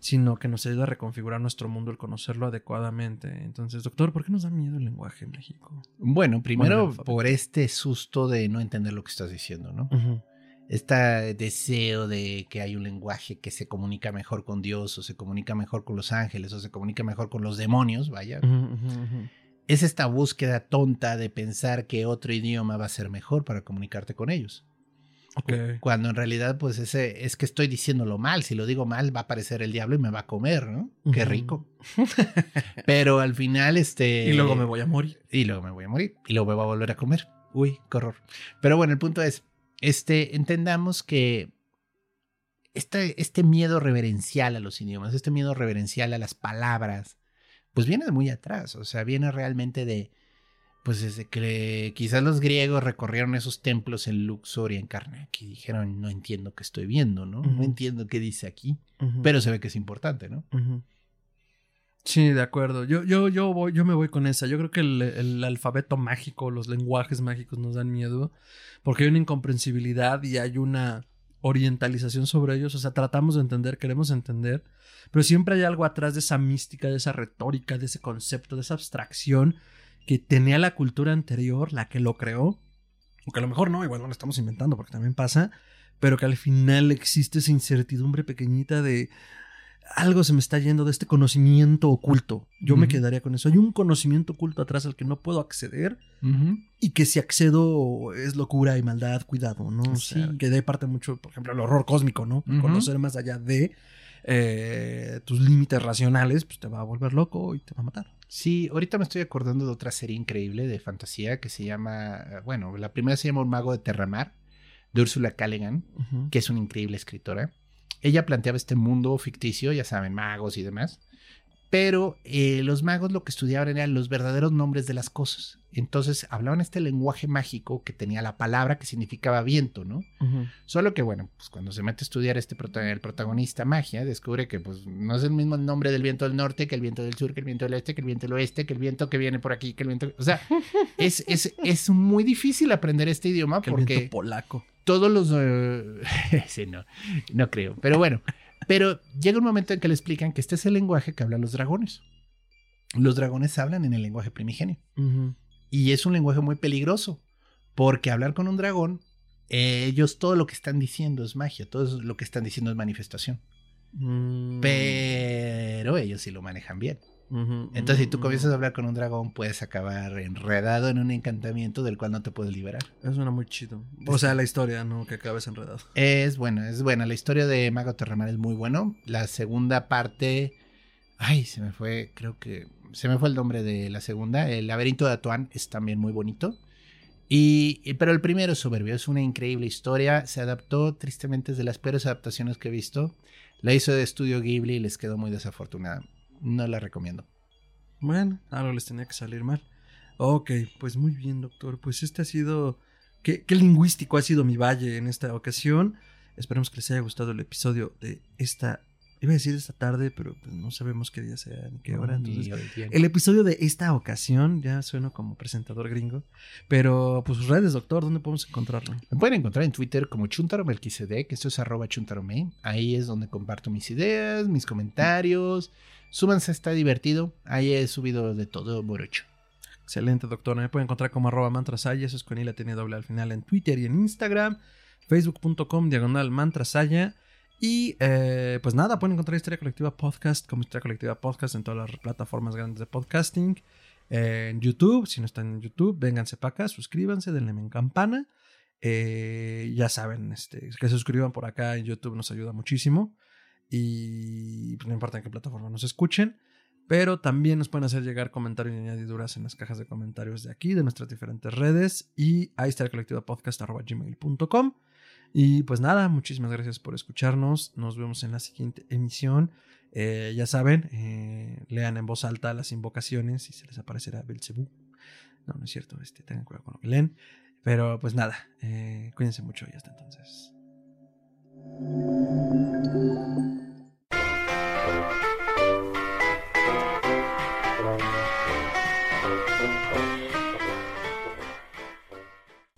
sino que nos ayuda a reconfigurar nuestro mundo, el conocerlo adecuadamente. Entonces, doctor, ¿por qué nos da miedo el lenguaje en México? Bueno, primero por este susto de no entender lo que estás diciendo, ¿no? este deseo de que hay un lenguaje que se comunica mejor con Dios o se comunica mejor con los ángeles o se comunica mejor con los demonios, vaya. Es esta búsqueda tonta de pensar que otro idioma va a ser mejor para comunicarte con ellos. Cuando en realidad, pues ese es que estoy diciéndolo mal. Si lo digo mal, va a aparecer el diablo y me va a comer, ¿no? Qué rico. (laughs) Pero al final, este. Y luego me voy a morir. Y luego me voy a morir. Y luego me voy a volver a comer. Uy, qué horror. Pero bueno, el punto es: este, entendamos que este, este miedo reverencial a los idiomas, este miedo reverencial a las palabras, pues viene de muy atrás. O sea, viene realmente de pues desde que quizás los griegos recorrieron esos templos en Luxor y en Karnak y dijeron, no entiendo qué estoy viendo, ¿no? No entiendo qué dice aquí, pero se ve que es importante, ¿no? Sí, de acuerdo. Yo, yo, yo, voy, yo me voy con esa. Yo creo que el, alfabeto mágico, los lenguajes mágicos nos dan miedo porque hay una incomprensibilidad y hay una orientalización sobre ellos. O sea, tratamos de entender, queremos entender, pero siempre hay algo atrás de esa mística, de esa retórica, de ese concepto, de esa abstracción que tenía la cultura anterior, la que lo creó, o que a lo mejor no, igual no lo estamos inventando porque también pasa, pero que al final existe esa incertidumbre pequeñita de algo se me está yendo de este conocimiento oculto. Yo me quedaría con eso. Hay un conocimiento oculto atrás al que no puedo acceder y que si accedo es locura y maldad, cuidado, ¿no? O sea, que de parte mucho, por ejemplo, el horror cósmico, ¿no? Conocer más allá de eh, tus límites racionales, pues te va a volver loco y te va a matar. Sí, ahorita me estoy acordando de otra serie increíble de fantasía que se llama, bueno, la primera se llama Un mago de Terramar, de Ursula Callaghan, que es una increíble escritora. Ella planteaba este mundo ficticio, ya saben, magos y demás, pero eh, los magos lo que estudiaban eran los verdaderos nombres de las cosas. Entonces hablaban este lenguaje mágico que tenía la palabra que significaba viento, ¿no? Solo que, bueno, pues cuando se mete a estudiar este el protagonista magia, descubre que pues no es el mismo nombre del viento del norte que el viento del sur, que el viento del este, que el viento del oeste, que el viento que viene por aquí, que el viento... O sea, (laughs) es, es, es muy difícil aprender este idioma porque... El viento polaco. Todos los... (laughs) Sí, no, no creo. Pero bueno, pero llega un momento en que le explican que este es el lenguaje que hablan los dragones. Los dragones hablan en el lenguaje primigenio. Y es un lenguaje muy peligroso, porque hablar con un dragón, ellos todo lo que están diciendo es magia, todo lo que están diciendo es manifestación. Mm. Pero ellos sí lo manejan bien. Entonces, si tú comienzas a hablar con un dragón, puedes acabar enredado en un encantamiento del cual no te puedes liberar. Es suena muy chido. O sea, la historia, ¿no? Que acabes enredado. Es bueno, es buena. La historia de Mago Terramar es muy bueno. La segunda parte. Ay, se me fue, creo que. Se me fue el nombre de la segunda. El laberinto de Atuán es también muy bonito. Y, pero el primero es soberbio, es una increíble historia. Se adaptó, tristemente, es de las peores adaptaciones que he visto. La hizo de estudio Ghibli y les quedó muy desafortunada no la recomiendo. Bueno, algo les tenía que salir mal. Ok, pues muy bien, doctor. Pues este ha sido. Qué, qué lingüístico ha sido mi valle en esta ocasión. Esperemos que les haya gustado el episodio de esta Iba a decir esta tarde, pero pues, no sabemos qué día sea ni qué hora. el episodio de esta ocasión, ya sueno como presentador gringo. Pero, pues sus redes, doctor, ¿dónde podemos encontrarlo? Me pueden encontrar en Twitter como Chuntaro que esto es arroba chuntarome. Ahí es donde comparto mis ideas, mis comentarios. Súbanse, está divertido. Ahí he subido de todo morocho. Excelente, doctor. Me pueden encontrar como arroba mantrasaya. Eso es con I tiene doble al final en Twitter y en Instagram. Facebook.com diagonal mantrasaya. Y eh, pues nada, pueden encontrar Historia Colectiva Podcast como Historia Colectiva Podcast en todas las plataformas grandes de podcasting. en YouTube, si no están en YouTube, vénganse para acá, suscríbanse, denle en campana. Eh, ya saben, este, que se suscriban por acá en YouTube nos ayuda muchísimo. Y pues, no importa en qué plataforma nos escuchen. Pero también nos pueden hacer llegar comentarios y añadiduras en las cajas de comentarios de aquí, de nuestras diferentes redes. Y ahí está el colectivo podcast.gmail.com. Y pues nada, muchísimas gracias por escucharnos. Nos vemos en la siguiente emisión. Eh, ya saben, eh, lean en voz alta las invocaciones y se les aparecerá Belcebú. No, no es cierto, este, tengan cuidado con lo que leen. Pero pues nada, eh, cuídense mucho y hasta entonces. Thank you.